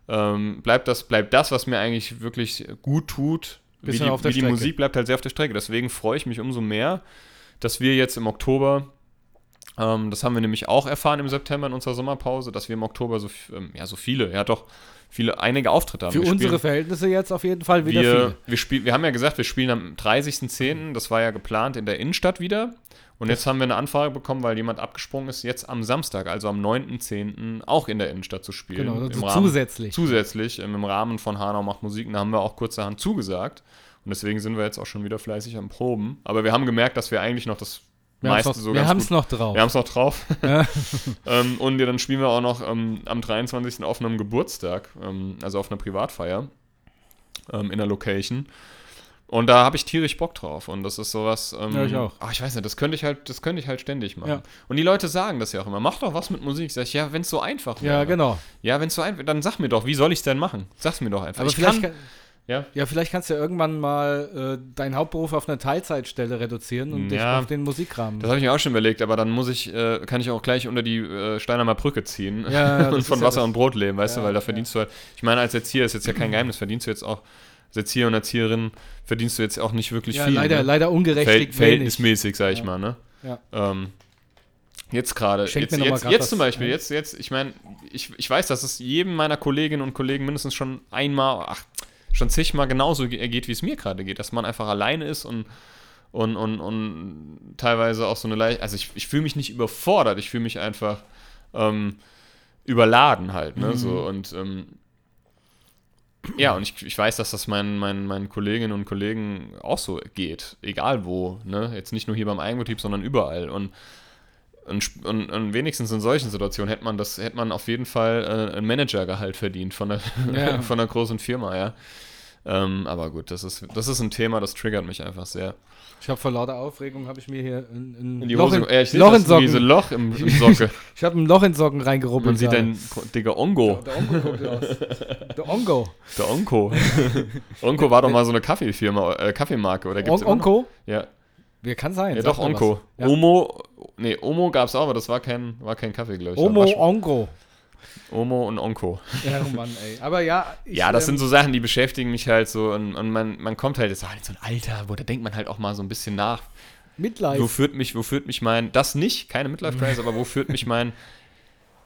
Ähm, bleibt, das, bleibt das, was mir eigentlich wirklich gut tut, wie die, wie die. Musik bleibt halt sehr auf der Strecke. Deswegen freue ich mich umso mehr, dass wir jetzt im Oktober, ähm, das haben wir nämlich auch erfahren im September in unserer Sommerpause, dass wir im Oktober so, ähm, ja, so viele, ja doch, viele, einige Auftritte haben. Für Wir unsere spielen- Verhältnisse jetzt auf jeden Fall wieder wir, viele. wir, spiel, wir haben ja gesagt, wir spielen am 30.10., das war ja geplant in der Innenstadt wieder. Und jetzt haben wir eine Anfrage bekommen, weil jemand abgesprungen ist, jetzt am Samstag, also am 9.10. auch in der Innenstadt zu spielen. Genau, also Rahmen, zusätzlich. Zusätzlich, ähm, im Rahmen von Hanau macht Musik, da haben wir auch kurzerhand zugesagt. Und deswegen sind wir jetzt auch schon wieder fleißig am Proben. Aber wir haben gemerkt, dass wir eigentlich noch das wir haben's meiste noch, so drauf. wir haben es noch drauf. Ja. ähm, und ja, dann spielen wir auch noch ähm, am 23. auf einem Geburtstag, ähm, also auf einer Privatfeier ähm, in der Location. Und da habe ich tierisch Bock drauf. Und das ist sowas. Ähm, Ja, ich auch. ach, ich weiß nicht, das könnte ich halt, das könnte ich halt ständig machen. Ja. Und die Leute sagen das ja auch immer. Mach doch was mit Musik. Sag ich, ja, wenn es so einfach wäre. ja, genau. Ja, wenn es so einfach dann sag mir doch, wie soll ich es denn machen? Sag's mir doch einfach. Aber ich vielleicht, kann, kann, ja. ja, vielleicht kannst du ja irgendwann mal äh, deinen Hauptberuf auf eine Teilzeitstelle reduzieren und dich Ja. auf den Musikrahmen. Das habe ich mir auch schon überlegt, aber dann muss ich, äh, kann ich auch gleich unter die äh, Steinheimer Brücke ziehen Ja, und von Wasser und Brot leben, weißt du, weil da verdienst du halt, ich meine, als Erzieher ist jetzt ja kein Geheimnis, verdienst du jetzt auch, als Erzieher und Erzieherin verdienst du jetzt auch nicht wirklich viel. leider, ne? leider Verhält- ungerechtigt wenig. Verhältnismäßig, sag ich mal, ne? Ja. Ähm, jetzt gerade, jetzt, jetzt, jetzt zum Beispiel, jetzt, jetzt, ich meine, ich, ich weiß, dass es jedem meiner Kolleginnen und Kollegen mindestens schon einmal, ach, schon zigmal genauso ge- geht, wie es mir gerade geht, dass man einfach alleine ist und und, und, und teilweise auch so eine leicht, also ich, ich fühle mich nicht überfordert, ich fühle mich einfach ähm, überladen halt, ne, Mhm. so und ähm, ja, und ich, ich weiß, dass das meinen, meinen, meinen Kolleginnen und Kollegen auch so geht, egal wo, ne, jetzt nicht nur hier beim Eigenbetrieb, sondern überall und und, und, und wenigstens in solchen Situationen hätte man das, hätte man auf jeden Fall äh, ein Managergehalt verdient von einer, Ja. von einer großen Firma, ja. Ähm, aber gut, das ist, das ist ein Thema, das triggert mich einfach sehr. Ich habe vor lauter Aufregung, habe ich mir hier ein, ein Loch Hose, in, ja, Loch in das, diese Socken. Loch im, im Socke. Ich habe ein Loch in Socken reingerubbelt. Man sieht dein dicker Ongo. Der Ongo guckt aus. Der Ongo. Der Onko. Onko war doch mal so eine Kaffeefirma, äh, Kaffeemarke, oder gibt's On? Onko? Ja, Wer kann sein? ja doch, Onko. Ja. Omo, nee, Omo gab's auch, aber das war kein, war kein Kaffee, glaube ich. Omo Ongo. Omo und Onko. Ja, oh Mann, ey. Aber ja, ich, Ja, das ähm, sind so Sachen, die beschäftigen mich halt so und, und man, man kommt halt jetzt so in so ein Alter, wo da denkt man halt auch mal so ein bisschen nach, Midlife. wo führt mich, wo führt mich mein, das nicht, keine Midlife Crisis, aber wo führt mich mein,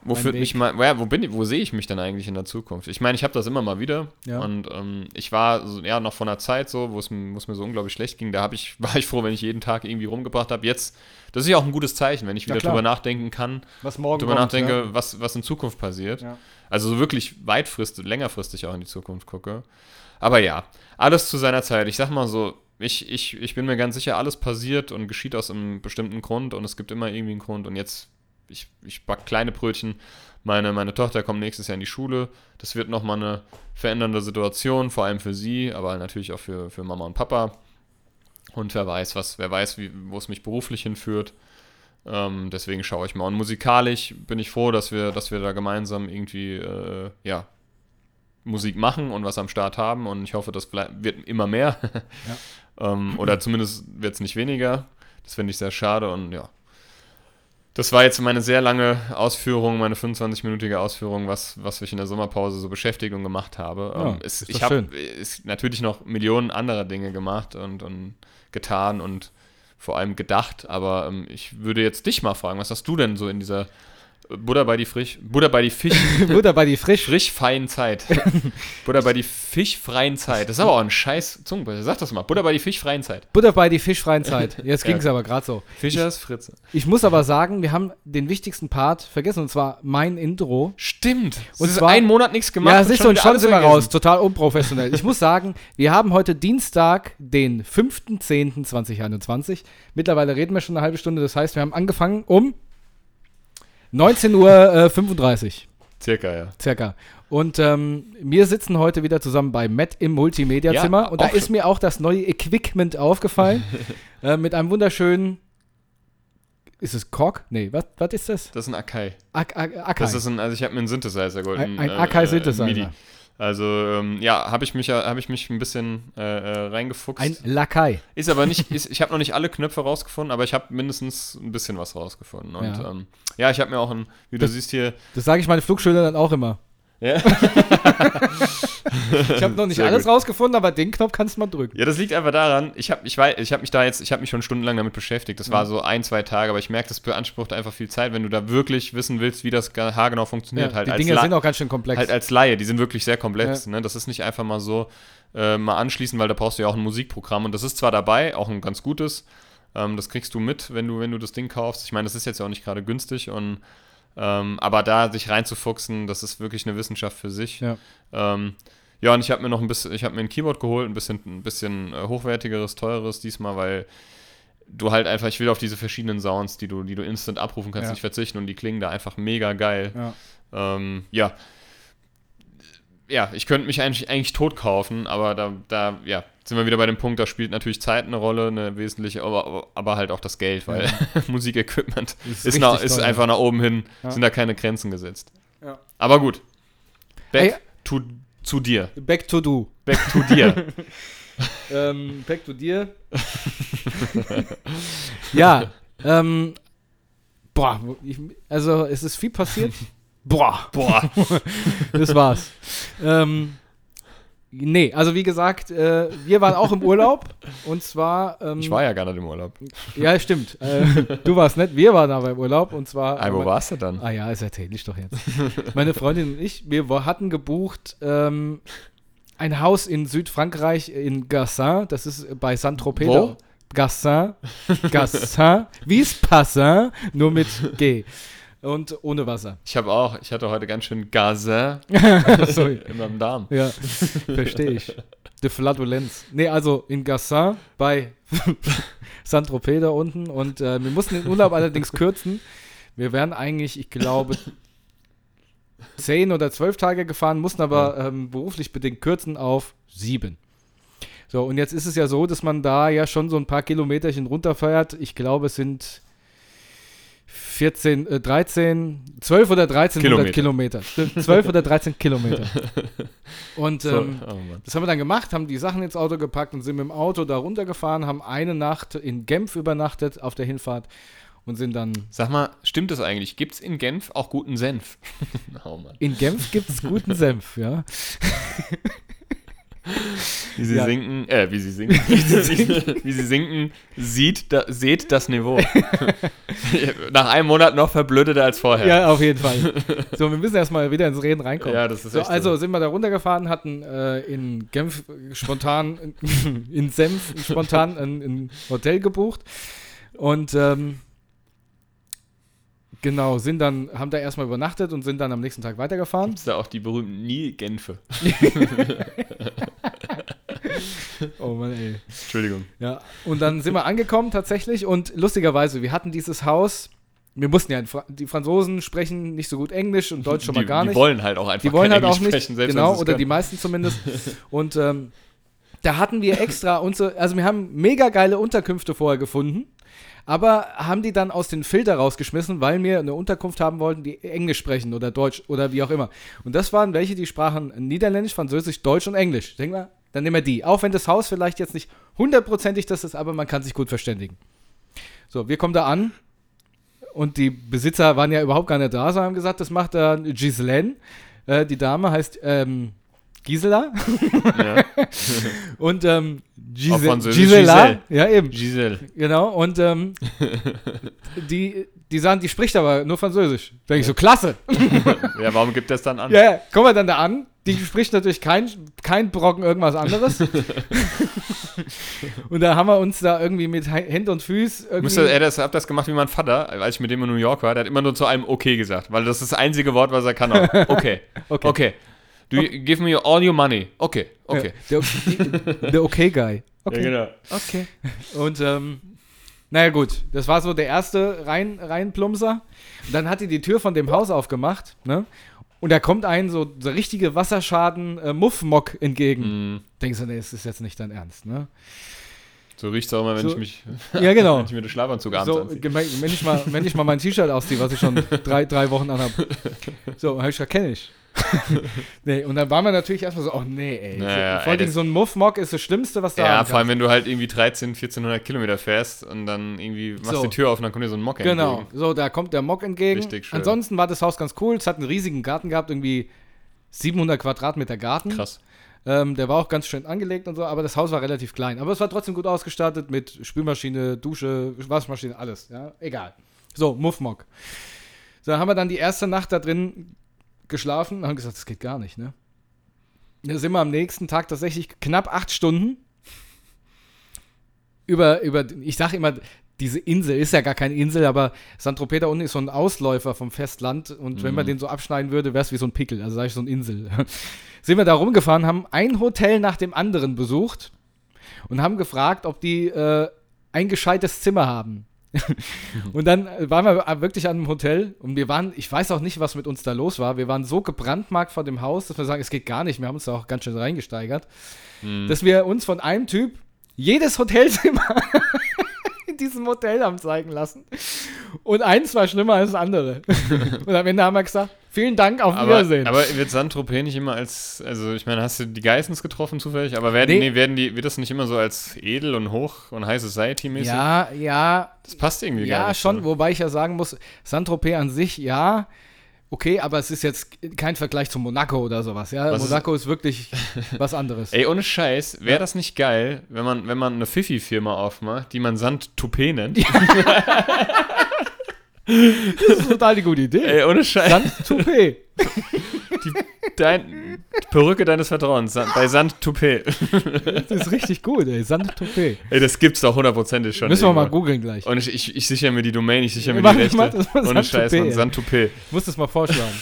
wo führt Weg. mich mein, ja, wo bin ich, wo sehe ich mich denn eigentlich in der Zukunft? Ich meine, ich habe das immer mal wieder Ja. und ähm, ich war so, ja noch von einer Zeit so, wo es, mir- so unglaublich schlecht ging, da habe ich, war ich froh, wenn ich jeden Tag irgendwie rumgebracht habe. Jetzt, das ist ja auch ein gutes Zeichen, wenn ich Ja, wieder klar. drüber nachdenken kann, was morgen drüber kommt, nachdenke, ja. was, was in Zukunft passiert. Ja. Also so wirklich weitfristig, längerfristig auch in die Zukunft gucke. Aber ja, alles zu seiner Zeit. Ich sag mal so, ich, ich, ich bin mir ganz sicher, alles passiert und geschieht aus einem bestimmten Grund und es gibt immer irgendwie einen Grund. Und jetzt, ich, ich back kleine Brötchen. Meine, meine Tochter kommt nächstes Jahr in die Schule. Das wird nochmal eine verändernde Situation, vor allem für sie, aber natürlich auch für, für Mama und Papa. Und wer weiß, was, wer weiß, wie, wo es mich beruflich hinführt. Ähm, deswegen schaue ich mal. Und musikalisch bin ich froh, dass wir, dass wir da gemeinsam irgendwie äh, ja, Musik machen und was am Start haben. Und ich hoffe, das wird immer mehr. ähm, oder zumindest wird es nicht weniger. Das finde ich sehr schade und ja. Das war jetzt meine sehr lange Ausführung, meine 25-minütige Ausführung, was, was ich in der Sommerpause so Beschäftigung gemacht habe. Ja, ähm, es, ist ich habe natürlich noch Millionen anderer Dinge gemacht und, und getan und vor allem gedacht, aber ähm, ich würde jetzt dich mal fragen, was hast du denn so in dieser Buddha bei die frisch, Buddha bei die Fisch, Butter bei die frisch. frisch feinen Zeit. Buddha bei die fischfreien Zeit. Das ist aber auch ein scheiß Zungenbrecher. Sag das mal. Buddha bei die fischfreien Zeit. Butter bei die fischfreien Zeit. Jetzt Ja. ging es aber gerade so. Fischers Fritze. Ich muss aber sagen, wir haben den wichtigsten Part vergessen, und zwar mein Intro. Stimmt. Und Und zwar- einen Monat nichts gemacht. ja, siehst du, und schon sind wir raus. Total unprofessionell. Ich muss sagen, wir haben heute Dienstag, den 5.10.2021. Mittlerweile reden wir schon eine halbe Stunde. Das heißt, wir haben angefangen um 19.35 Uhr. Circa, ja. circa. Und ähm, wir sitzen heute wieder zusammen bei Matt im Multimedia-Zimmer. Ja, und da ist schon. mir auch das neue Equipment aufgefallen. äh, mit einem wunderschönen. Ist es Kork? Nee, was, was ist das? Das ist ein Akai. Ak Ak Akai. Das ist ein, also ich habe mir einen Synthesizer geholt. Ein- ein Akai-Synthesizer. Also, ähm, ja, habe ich, mich, hab ich mich ein bisschen äh, äh, reingefuchst. ein Lakai. Ist aber nicht, ist, ich habe noch nicht alle Knöpfe rausgefunden, aber ich habe mindestens ein bisschen was rausgefunden. Und Ja. ähm, ja ich habe mir auch ein, wie du siehst hier, Das sage ich meine Flugschüler dann auch immer. ja, Ich habe noch nicht Sehr alles gut. rausgefunden, aber den Knopf kannst du mal drücken. Ja, das liegt einfach daran, ich habe ich weiß, ich hab mich da jetzt, ich habe mich schon stundenlang damit beschäftigt. Das war so ein, zwei Tage, aber ich merke, das beansprucht einfach viel Zeit, wenn du da wirklich wissen willst, wie das haargenau funktioniert. Ja, halt, die Dinge La- sind auch ganz schön komplex. halt als Laie, die sind wirklich sehr komplex. Ne? Das ist nicht einfach mal so äh, mal anschließen, weil da brauchst du ja auch ein Musikprogramm und das ist zwar dabei, auch ein ganz gutes. Ähm, das kriegst du mit, wenn du, wenn du das Ding kaufst. Ich meine, das ist jetzt ja auch nicht gerade günstig und ähm, aber da sich reinzufuchsen, das ist wirklich eine Wissenschaft für sich. Ja. Ähm, ja, und ich habe mir noch ein bisschen, ich habe mir ein Keyboard geholt, ein bisschen, ein bisschen äh, hochwertigeres, teureres diesmal, weil du halt einfach, ich will auf diese verschiedenen Sounds, die du, die du instant abrufen kannst, Ja. nicht verzichten und die klingen da einfach mega geil. ja. Ähm, ja. Ja, ich könnte mich eigentlich, eigentlich tot kaufen, aber da, da, ja, sind wir wieder bei dem Punkt, da spielt natürlich Zeit eine Rolle, eine wesentliche, aber, aber halt auch das Geld, weil Musikequipment Ist ist, nach, ist einfach nach oben hin, Ja. sind da keine Grenzen gesetzt. Ja. Aber gut. Back Ey. to, zu dir. Back to do. Back to dir. Ähm, back to dir. ja, ähm, boah, ich, also es ist viel passiert. boah, Boah. das war's. ähm, nee, also wie gesagt, äh, wir waren auch im Urlaub und zwar, ähm, Ich war ja gar nicht im Urlaub. ja, stimmt. Äh, du warst nicht, wir waren aber im Urlaub und zwar. Ah, wo warst du dann? Ah ja, das erzähle ich doch jetzt. Meine Freundin und ich, wir hatten gebucht ähm, ein Haus in Südfrankreich in Gassin, das ist bei Saint-Tropez. Wo? Gassin, Gassin, wie es Passin, nur mit G und ohne Wasser. Ich habe auch, ich hatte heute ganz schön Sorry. in meinem Darm. Ja, verstehe ich. De Flatulenz. Nee, also in Gassin bei Saint-Tropez da unten und äh, wir mussten den Urlaub allerdings kürzen. Wir wären eigentlich, ich glaube, zehn oder zwölf Tage gefahren, mussten aber ähm, beruflich bedingt kürzen auf sieben. So, und jetzt ist es ja so, dass man da ja schon so ein paar Kilometerchen runterfeuert. Ich glaube, es sind 14, äh, 13, 12 oder 13 Kilometer. Kilometer. Stimmt, 12 oder 13 Kilometer. Und So, ähm, oh das haben wir dann gemacht, haben die Sachen ins Auto gepackt und sind mit dem Auto da runtergefahren, haben eine Nacht in Genf übernachtet auf der Hinfahrt und sind dann. Sag mal, stimmt das eigentlich? Gibt es in Genf auch guten Senf? oh. In Genf gibt es guten Senf, ja. Wie sie Ja. sinken, äh, wie sie sinken, wie sie, sinken, wie sie sinken, sieht, da, seht das Niveau. Nach einem Monat noch verblödeter als vorher. Ja, auf jeden Fall. So, wir müssen erstmal wieder ins Reden reinkommen. Ja, das ist So, also so. sind wir da runtergefahren, hatten äh, in Genf spontan, in Senf spontan ein, ein Hotel gebucht und ähm, genau, sind dann, haben da erstmal übernachtet und sind dann am nächsten Tag weitergefahren. Ist da auch die berühmten Nilgenfe. Oh Mann, ey. Entschuldigung. Ja, und dann sind wir angekommen tatsächlich und lustigerweise, wir hatten dieses Haus, wir mussten ja, die Franzosen sprechen nicht so gut Englisch und Deutsch schon mal die, gar die nicht. wollen halt auch einfach Die wollen kein halt auch Englisch nicht, sprechen, selbst genau, oder die können. meisten zumindest. Und ähm, da hatten wir extra unsere, also wir haben mega geile Unterkünfte vorher gefunden, aber haben die dann aus den Filter rausgeschmissen, weil wir eine Unterkunft haben wollten, die Englisch sprechen oder Deutsch oder wie auch immer. Und das waren welche, die sprachen Niederländisch, Französisch, Deutsch und Englisch. Denk mal, dann nehmen wir die. Auch wenn das Haus vielleicht jetzt nicht hundertprozentig das ist, aber man kann sich gut verständigen. So, wir kommen da an und die Besitzer waren ja überhaupt gar nicht da, sondern haben gesagt, das macht äh, Ghislaine. Äh, die Dame heißt ähm, Gisela. Ja. Und ähm, Gisela. Giselle. Ja, eben. Giselle. Genau. Und ähm, die, die sagen, die spricht aber nur Französisch. Da denke ich so, klasse. Ja, warum gibt das dann an? Ja, ja, kommen wir dann da an. Die spricht natürlich kein, kein Brocken irgendwas anderes. und da haben wir uns da irgendwie mit Händen und Füßen. Müsste, er das, hab das gemacht wie mein Vater, als ich mit dem in New York war. Der hat immer nur zu einem Okay gesagt, weil das ist das einzige Wort, was er kann. Auch. Okay. Okay. okay. Do you, give me all your money. Okay. Okay. Ja, der, der Okay-Guy. Okay. Ja, genau. Okay. Und ähm, naja gut, das war so der erste rein, rein Plumpser. Und dann hat die die Tür von dem Haus aufgemacht, ne? Und da kommt ein so, so richtige Wasserschaden äh, Muffmock entgegen. Mm, Denkst du, nee, das ist jetzt nicht dein Ernst, ne? so riecht es auch immer, wenn So- ich mich, Ja, genau. wenn ich mir den Schlafanzug abends So, anziehe. wenn ich mal, wenn ich mal mein T-Shirt ausziehe, was ich schon drei, drei Wochen anhab. So, hab ich gesagt, kenn ich. nee, und dann waren wir natürlich erstmal so, oh nee, ey. Naja, so, vor allem so ein Muffmock ist das Schlimmste, was da Ja, vor allem, wenn du halt irgendwie 13, 1400 Kilometer fährst und dann irgendwie machst So. die Tür auf und dann kommt dir so ein Mock Genau, entgegen. so, da kommt der Mock entgegen. Richtig schön. Ansonsten war das Haus ganz cool. Es hat einen riesigen Garten gehabt, irgendwie 700 Quadratmeter Garten. Krass. Ähm, der war auch ganz schön angelegt und so, aber das Haus war relativ klein. Aber es war trotzdem gut ausgestattet mit Spülmaschine, Dusche, Waschmaschine, alles. Ja, egal. So, Muffmock. So, haben wir dann die erste Nacht da drin geschlafen und haben gesagt, das geht gar nicht, ne? Da sind wir am nächsten Tag tatsächlich knapp acht Stunden über, über, ich sage immer, diese Insel ist ja gar keine Insel, aber Saint-Tropez da unten ist so ein Ausläufer vom Festland und wenn man den so abschneiden würde, wäre es wie so ein Pickel, also sage ich so eine Insel. Sind wir da rumgefahren, haben ein Hotel nach dem anderen besucht und haben gefragt, ob die äh, ein gescheites Zimmer haben. und dann äh, waren wir wirklich an einem Hotel und wir waren, ich weiß auch nicht, was mit uns da los war. Wir waren so gebrandmarkt vor dem Haus, dass wir sagen, es geht gar nicht. Wir haben uns da auch ganz schön reingesteigert, Mhm. dass wir uns von einem Typ jedes Hotelzimmer diesem Hotel haben zeigen lassen. Und eins war schlimmer als das andere. und am Ende haben wir gesagt, vielen Dank, auf Aber, Wiedersehen. aber wird Saint-Tropez nicht immer als, also ich meine, hast du die Geissens getroffen zufällig, aber werden, Nee. nee. werden die, wird das nicht immer so als edel und hoch und High Society-mäßig? ja, ja, Das passt irgendwie gar Ja, nicht. schon, so. wobei ich ja sagen muss, Saint-Tropez an sich, ja, okay, aber es ist jetzt kein Vergleich zu Monaco oder sowas. Ja, Was ist- Monaco ist, wirklich was anderes. Ey, ohne Scheiß, wäre Ja. das nicht geil, wenn man, wenn man eine Fifi-Firma aufmacht, die man Saint-Tropez nennt? Das ist total die gute Idee. Ey, ohne Scheiß. Saint-Tropez. Dein, die Perücke deines Vertrauens San- bei Saint-Tropez. Das ist richtig gut, ey. Saint-Tropez. Ey, das gibt's doch hundertprozentig schon. Müssen wir mal googeln gleich. Und ich, ich, ich sichere mir die Domain, ich sichere mir Mach- die Rechte. mach das mal Ohne Scheiß, Saint-Tropez, man. ey. Saint-Tropez. Ich muss das mal vorschlagen.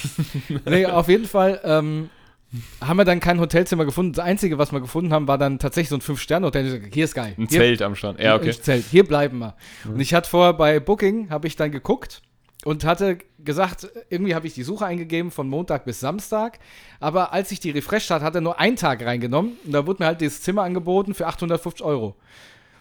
nee, auf jeden Fall ähm, haben wir dann kein Hotelzimmer gefunden. Das Einzige, was wir gefunden haben, war dann tatsächlich so ein Fünf-Sterne-Hotel. Hier ist geil. Ein Hier, Zelt am Strand. Ja, okay. Ein Zelt. Hier bleiben wir. Und ich hatte vorher bei Booking, habe ich dann geguckt, und hatte gesagt, irgendwie habe ich die Suche eingegeben von Montag bis Samstag, aber als ich die refreshed hat, hat er nur einen Tag reingenommen und da wurde mir halt dieses Zimmer angeboten für 850 Euro.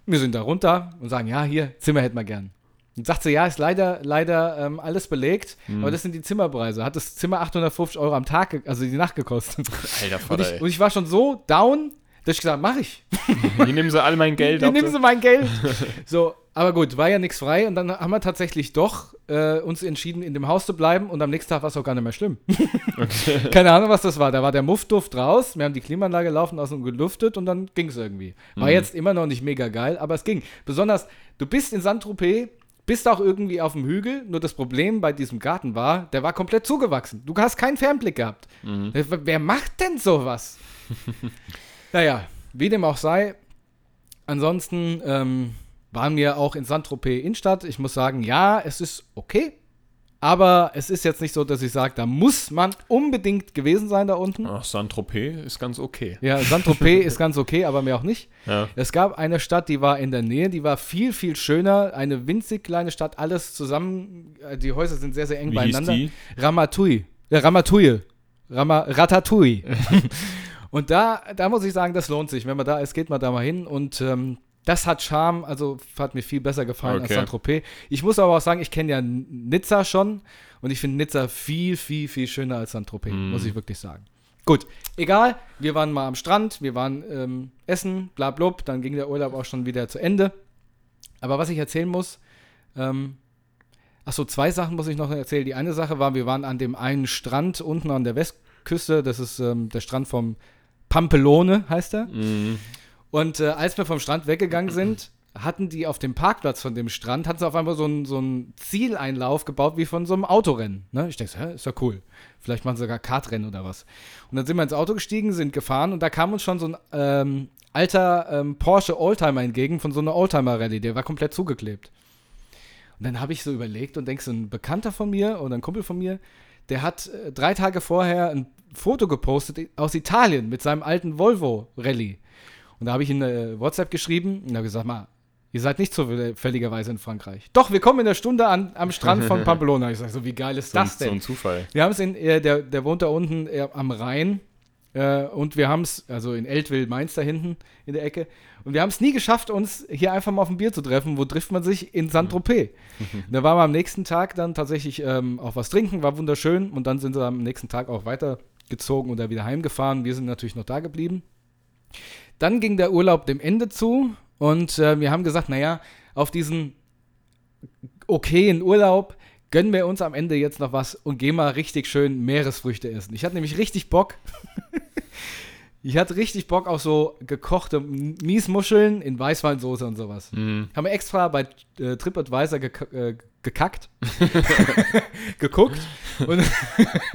Wir sind da runter und sagen, ja, hier, Zimmer hätten wir gern. Und sagt sie, ja, ist leider, leider ähm, alles belegt, Mhm. aber das sind die Zimmerpreise. Hat das Zimmer 850 Euro am Tag, also die Nacht gekostet. Alter Und Vater, ich, und ich war schon so down, dass ich gesagt mach ich. Hier nehmen sie alle mein Geld. Hier nehmen sie mein Geld. so, aber gut, war ja nichts frei und dann haben wir tatsächlich doch äh, uns entschieden, in dem Haus zu bleiben und am nächsten Tag war es auch gar nicht mehr schlimm. Keine Ahnung, was das war. Da war der Muffduft raus, wir haben die Klimaanlage laufen lassen und gelüftet und dann ging es irgendwie. War Mhm. jetzt immer noch nicht mega geil, aber es ging. Besonders, du bist in Saint-Tropez, bist auch irgendwie auf dem Hügel, nur das Problem bei diesem Garten war, der war komplett zugewachsen. Du hast keinen Fernblick gehabt. Mhm. Wer, macht denn sowas? naja, wie dem auch sei, ansonsten ähm, waren wir auch in Saint-Tropez Innenstadt. Ich muss sagen, ja, es ist okay. Aber es ist jetzt nicht so, dass ich sage, da muss man unbedingt gewesen sein da unten. Ach, Saint-Tropez ist ganz okay. Ja, Saint-Tropez ist ganz okay, aber mehr auch nicht. Ja. Es gab eine Stadt, die war in der Nähe, die war viel, viel schöner. Eine winzig kleine Stadt, alles zusammen. äh, Die Häuser sind sehr, sehr eng Wie hieß beieinander. die? Ramatui. Ja, Ramatouille. Rama, Ratatouille. und da, da muss ich sagen, das lohnt sich. Wenn man da ist, geht man da mal hin. Und ähm, das hat Charme, also hat mir viel besser gefallen als Okay. Saint-Tropez. Ich muss aber auch sagen, ich kenne ja Nizza schon. Und ich finde Nizza viel, viel, viel schöner als Saint-Tropez, Mhm. muss ich wirklich sagen. Gut, egal. Wir waren mal am Strand, wir waren ähm, essen, bla blub. Dann ging der Urlaub auch schon wieder zu Ende. Aber was ich erzählen muss, ähm, Achso, zwei Sachen muss ich noch erzählen. Die eine Sache war, wir waren an dem einen Strand unten an der Westküste. Das ist ähm, der Strand vom Pampelone, heißt er. Mhm. Und äh, als wir vom Strand weggegangen sind, hatten die auf dem Parkplatz von dem Strand, hatten sie auf einmal so einen so Zieleinlauf gebaut wie von so einem Autorennen. Ne? Ich denke, hä, ist ja cool. Vielleicht machen sie sogar Kartrennen oder was. Und dann sind wir ins Auto gestiegen, sind gefahren und da kam uns schon so ein ähm, alter ähm, Porsche Oldtimer entgegen von so einer Oldtimer-Rallye. Der war komplett zugeklebt. Und dann habe ich so überlegt und denkst, so ein Bekannter von mir oder ein Kumpel von mir, der hat äh, drei Tage vorher ein Foto gepostet aus Italien mit seinem alten Volvo Rallye. Und da habe ich in äh, WhatsApp geschrieben und habe gesagt, mal, ihr seid nicht zufälligerweise in Frankreich. Doch, wir kommen in der Stunde an, am Strand von Pamplona. Ich sage so, wie geil ist So, ein- das so denn? ein Zufall. Wir haben es in, äh, der, der wohnt da unten äh, am Rhein äh, und wir haben es, also in Eltville, Mainz da hinten in der Ecke, und wir haben es nie geschafft, uns hier einfach mal auf ein Bier zu treffen. Wo trifft man sich? In Saint-Tropez. da waren wir am nächsten Tag dann tatsächlich ähm, auch was trinken, war wunderschön und dann sind wir am nächsten Tag auch weitergezogen oder wieder heimgefahren. Wir sind natürlich noch da geblieben. Dann ging der Urlaub dem Ende zu und äh, wir haben gesagt, naja, auf diesen okayen Urlaub gönnen wir uns am Ende jetzt noch was und gehen mal richtig schön Meeresfrüchte essen. Ich hatte nämlich richtig Bock. Ich hatte richtig Bock auf so gekochte Miesmuscheln in Weißweinsoße und sowas. Mhm. Haben wir extra bei äh, TripAdvisor gek äh, gekackt, geguckt und,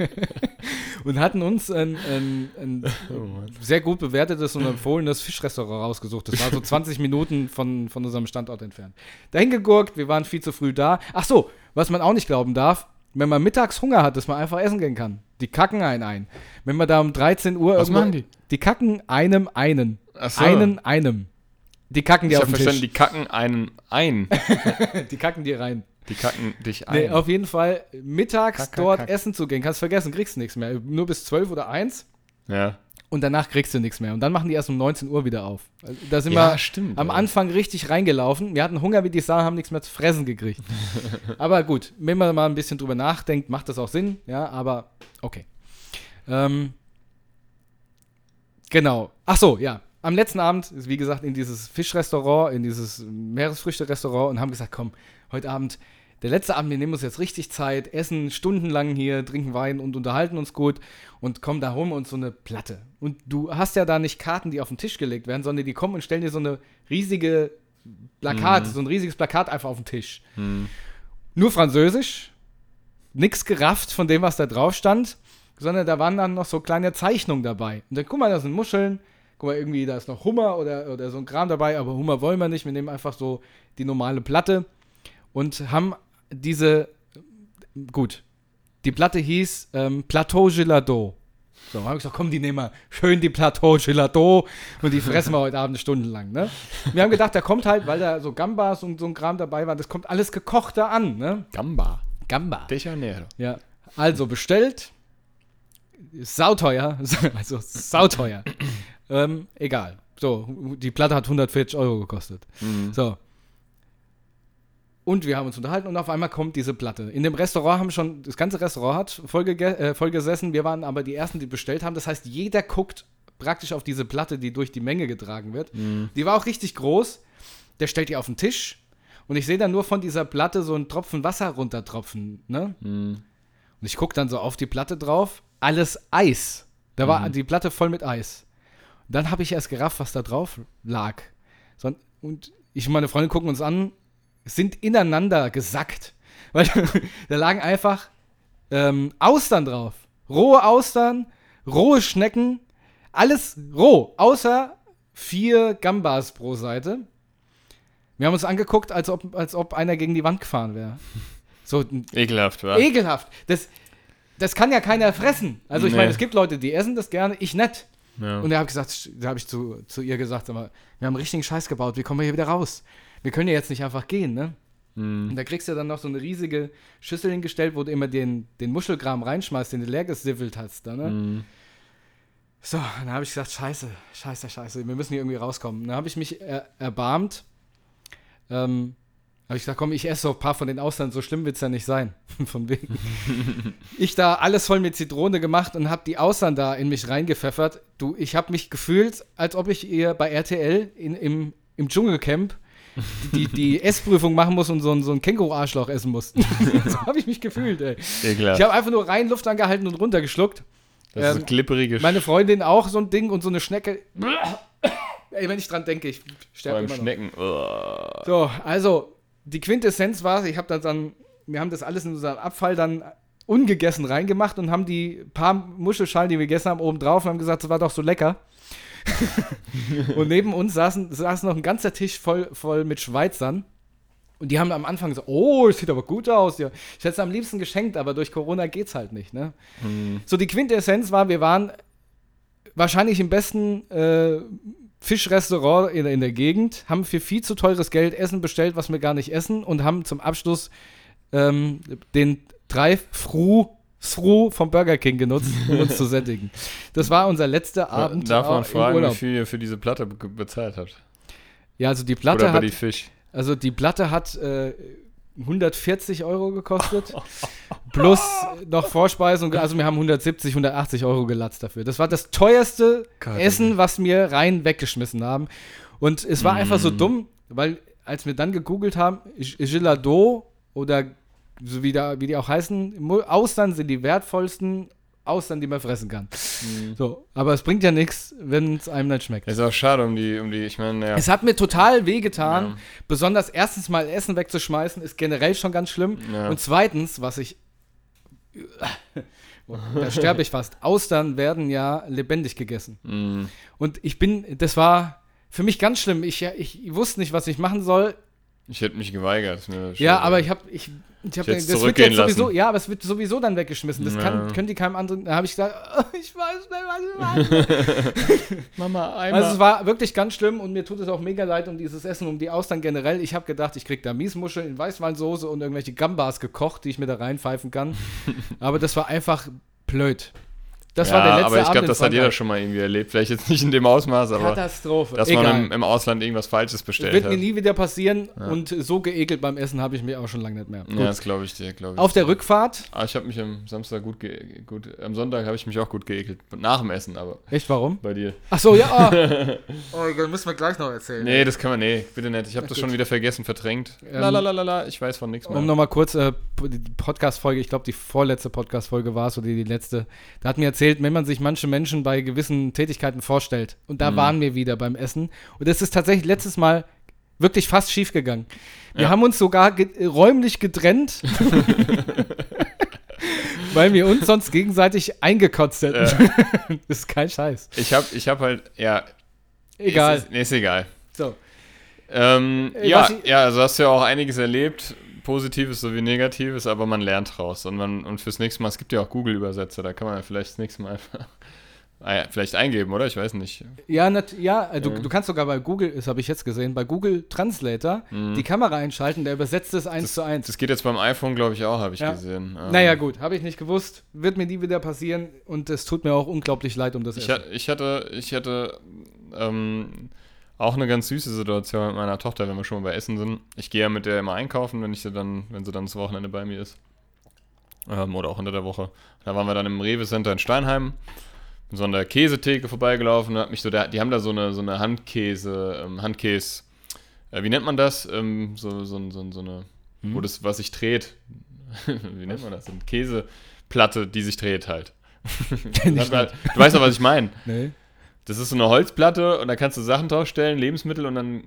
und hatten uns ein, ein, ein Oh sehr gut bewertetes und empfohlenes Fischrestaurant rausgesucht. Das war so 20 Minuten von, von unserem Standort entfernt. Dahin gegurkt, wir waren viel zu früh da. Ach so, was man auch nicht glauben darf, wenn man mittags Hunger hat, dass man einfach essen gehen kann. Die kacken einen ein. Wenn man da um 13 Uhr Was machen die? Die kacken einem einen. Ach so. Einen einem. Die kacken Ich dir auf habe den verstanden, Tisch. die kacken einen ein. Die, kacken dir rein. Die kacken dich ein. Nee, auf jeden Fall mittags kack, dort kack. essen zu gehen. Kannst vergessen, kriegst nichts mehr. Nur bis 12 oder 1 ja. Und danach kriegst du nichts mehr. Und dann machen die erst um 19 Uhr wieder auf. Also, Da sind ja, wir stimmt. am. Anfang richtig reingelaufen. Wir hatten Hunger wie die Sau, haben nichts mehr zu fressen gekriegt. aber gut, wenn man mal ein bisschen drüber nachdenkt, macht das auch Sinn. Ja, aber okay. Ähm, genau. Ach so, ja. Am letzten Abend ist, wie gesagt, in dieses Fischrestaurant, in dieses Meeresfrüchte-Restaurant und haben gesagt, komm, heute Abend, der letzte Abend, wir nehmen uns jetzt richtig Zeit, essen stundenlang hier, trinken Wein und unterhalten uns gut und kommen da wir uns so eine Platte. Und du hast ja da nicht Karten, die auf den Tisch gelegt werden, sondern die kommen und stellen dir so eine riesige Plakat, so ein riesiges Plakat einfach auf den Tisch. Hm. Nur Französisch, nix gerafft von dem, was da drauf stand, sondern da waren dann noch so kleine Zeichnungen dabei. Und dann, guck mal, da sind Muscheln, guck mal, irgendwie, da ist noch Hummer oder, oder so ein Kram dabei, aber Hummer wollen wir nicht, wir nehmen einfach so die normale Platte und haben diese, gut, die Platte hieß ähm, Plateau Gelado. So, haben wir gesagt, komm, die nehmen wir schön die Plateau Gelado und die fressen wir heute Abend stundenlang, ne? Wir haben gedacht, da kommt halt, weil da so Gambas und so ein Kram dabei war, das kommt alles gekochter an, ne? Gamba. Gamba. De Janeiro. Ja. Also bestellt. Sauteuer. Also sauteuer. ähm, egal. So, die Platte hat 140 Euro gekostet. Mhm. So. Und wir haben uns unterhalten und auf einmal kommt diese Platte. In dem Restaurant haben schon, das ganze Restaurant hat voll, äh, voll gesessen. Wir waren aber die Ersten, die bestellt haben. Das heißt, jeder guckt praktisch auf diese Platte, die durch die Menge getragen wird. Mhm. Die war auch richtig groß. Der stellt die auf den Tisch. Und ich sehe dann nur von dieser Platte so einen Tropfen Wasser runtertropfen. Ne? Mhm. Und ich gucke dann so auf die Platte drauf. Alles Eis. Da war die Platte voll mit Eis. Und dann habe ich erst gerafft, was da drauf lag. So, und ich und meine Freundin gucken uns an, sind ineinander gesackt. Weil da lagen einfach ähm, Austern drauf. Rohe Austern, rohe Schnecken, alles roh, außer vier Gambas pro Seite. Wir haben uns angeguckt, als ob, als ob einer gegen die Wand gefahren wäre. So Ekelhaft, wa? ekelhaft. Das, das kann ja keiner fressen. Also ich Nee. meine, es gibt Leute, die essen das gerne, ich nicht. Ja. Und da habe ich gesagt, da habe ich zu, zu ihr gesagt, sag mal, wir haben einen richtigen Scheiß gebaut, wie kommen wir hier wieder raus? Wir können ja jetzt nicht einfach gehen, ne? Mhm. Und da kriegst du dann noch so eine riesige Schüssel hingestellt, wo du immer den, den Muschelkram reinschmeißt, den du leer gesiffelt hast. Da, ne? Mhm. So, dann habe ich gesagt, scheiße, scheiße, scheiße, wir müssen hier irgendwie rauskommen. Dann habe ich mich er, erbarmt. Ähm, habe ich gesagt, komm, ich esse so ein paar von den Austern, so schlimm wird es ja nicht sein. Von wegen. ich da alles voll mit Zitrone gemacht und habe die Austern da in mich reingepfeffert. Du, ich habe mich gefühlt, als ob ich ihr bei RTL in, im, im Dschungelcamp die, die Essprüfung machen muss und so ein, so ein Känguru-Arschloch essen muss. so habe ich mich gefühlt, ey. Ekelhaft. Ich habe einfach nur rein Luft angehalten und runtergeschluckt. das ist ähm, so glibberige Meine Freundin auch so ein Ding und so eine Schnecke. Ey, wenn ich dran denke, ich sterbe immer noch. Schnecken. So, also die Quintessenz war, ich habe dann, dann, wir haben das alles in unseren Abfall dann ungegessen reingemacht und haben die paar Muschelschalen, die wir gegessen haben, oben drauf und haben gesagt, das war doch so lecker. und neben uns saßen, saß noch ein ganzer Tisch voll, voll mit Schweizern. Und die haben am Anfang gesagt, oh, das sieht aber gut aus. Ja. Ich hätte es am liebsten geschenkt, aber durch Corona geht's halt nicht. Ne? Mhm. So, die Quintessenz war, wir waren wahrscheinlich im besten äh, Fischrestaurant in, in der Gegend, haben für viel zu teures Geld Essen bestellt, was wir gar nicht essen und haben zum Abschluss ähm, den Drive-Thru Thru vom Burger King genutzt, um uns zu sättigen. Das war unser letzter Abend Darf man fragen, wie Urlaub. viel ihr für diese Platte be bezahlt habt? Ja, also die Platte Oder hat, die Fisch? also die Platte hat äh, 140 Euro gekostet. plus noch Vorspeisung. Also wir haben 170, 180 Euro gelatzt dafür. Das war das teuerste Gott, Essen, was wir rein weggeschmissen haben. Und es war einfach so Mm. dumm, weil als wir dann gegoogelt haben, G- Gelado oder so wie, da, wie die auch heißen, Austern sind die wertvollsten Austern, die man fressen kann. Mhm. So, aber es bringt ja nichts, wenn es einem nicht schmeckt. Ist auch schade um die, um die, ich meine, ja. Es hat mir total wehgetan. Ja. Besonders erstens mal Essen wegzuschmeißen, ist generell schon ganz schlimm. Ja. Und zweitens, was ich. da sterbe ich fast. Austern werden ja lebendig gegessen. Mhm. Und ich bin, das war für mich ganz schlimm. Ich, ich wusste nicht, was ich machen soll. Ich hätte mich geweigert. Ja, aber ich habe, ich, ich habe, hätt's das wird jetzt sowieso, lassen. ja, aber es wird sowieso dann weggeschmissen. Das kann, Ja. können die keinem anderen. Da habe ich gesagt, oh, ich weiß nicht, was ich mache. Mama, einmal. Also es war wirklich ganz schlimm und mir tut es auch mega leid um dieses Essen, um die Austern generell. Ich habe gedacht, ich krieg da Miesmuscheln in Weißweinsoße und irgendwelche Gambas gekocht, die ich mir da reinpfeifen kann. aber das war einfach blöd. Das ja, war der letzte aber ich Abend glaube, das hat jeder schon mal irgendwie erlebt. Vielleicht jetzt nicht in dem Ausmaß, aber Katastrophe. dass Egal. man im, im Ausland irgendwas Falsches bestellt Wird hat. mir nie wieder passieren Ja. und so geekelt beim Essen habe ich mich auch schon lange nicht mehr. ja, Gut. das glaube ich dir, glaube ich. Auf der Rückfahrt, Ah, ich habe mich am Samstag gut, ge gut am Sonntag habe ich mich auch gut geekelt. Nach dem Essen, aber echt warum? bei dir. Ach so, ja. Oh, oh das müssen wir gleich noch erzählen. Nee, das kann man, nee, bitte nicht. Ich habe das Gut. schon wieder vergessen, verdrängt. Ähm, Lalalala, ich weiß von nichts mehr. Um nochmal kurz, äh, die Podcast-Folge, ich glaube, die vorletzte Podcast-Folge war es oder die letzte. Da hat mir erzählt, wenn man sich manche Menschen bei gewissen Tätigkeiten vorstellt. Und da Mhm. waren wir wieder beim Essen. Und das ist tatsächlich letztes Mal wirklich fast schief gegangen. Wir Ja. haben uns sogar ge räumlich getrennt. weil wir uns sonst gegenseitig eingekotzt hätten. das ist kein Scheiß. Ich habe ich hab halt, ja. Egal. Ist, nee, ist egal. So. Ähm, Äh, ja, ich- ja, also hast du ja auch einiges erlebt, Positives sowie Negatives, aber man lernt draus. Und, man, und fürs nächste Mal, es gibt ja auch Google-Übersetzer, da kann man ja vielleicht das nächste Mal einfach vielleicht eingeben, oder? Ich weiß nicht. Ja, nat ja äh, du, du kannst sogar bei Google, das habe ich jetzt gesehen, bei Google Translator die Kamera einschalten, der übersetzt es eins zu eins. Mhm. Das geht jetzt beim iPhone, glaube ich, auch, habe ich Ja. gesehen. Ähm, Naja, gut, habe ich nicht gewusst. Wird mir nie wieder passieren und es tut mir auch unglaublich leid um das Ich, Essen. ich hatte, ich hatte ähm, auch eine ganz süße Situation mit meiner Tochter, wenn wir schon mal bei Essen sind. Ich gehe ja mit der immer einkaufen, wenn ich sie dann, wenn sie dann das Wochenende bei mir ist. Ähm, oder auch unter der Woche. Da waren wir dann im Rewe Center in Steinheim. Bin so an der Käsetheke vorbeigelaufen und hat mich so, der, die haben da so eine, so eine Handkäse, ähm, Handkäse, äh, wie nennt man das? Ähm, so, so, so, so eine, wo das, was sich dreht. wie nennt man das? Eine Käseplatte, die sich dreht halt. Du weißt doch, was ich meine. Nee. Das ist so eine Holzplatte und da kannst du Sachen draufstellen, Lebensmittel und dann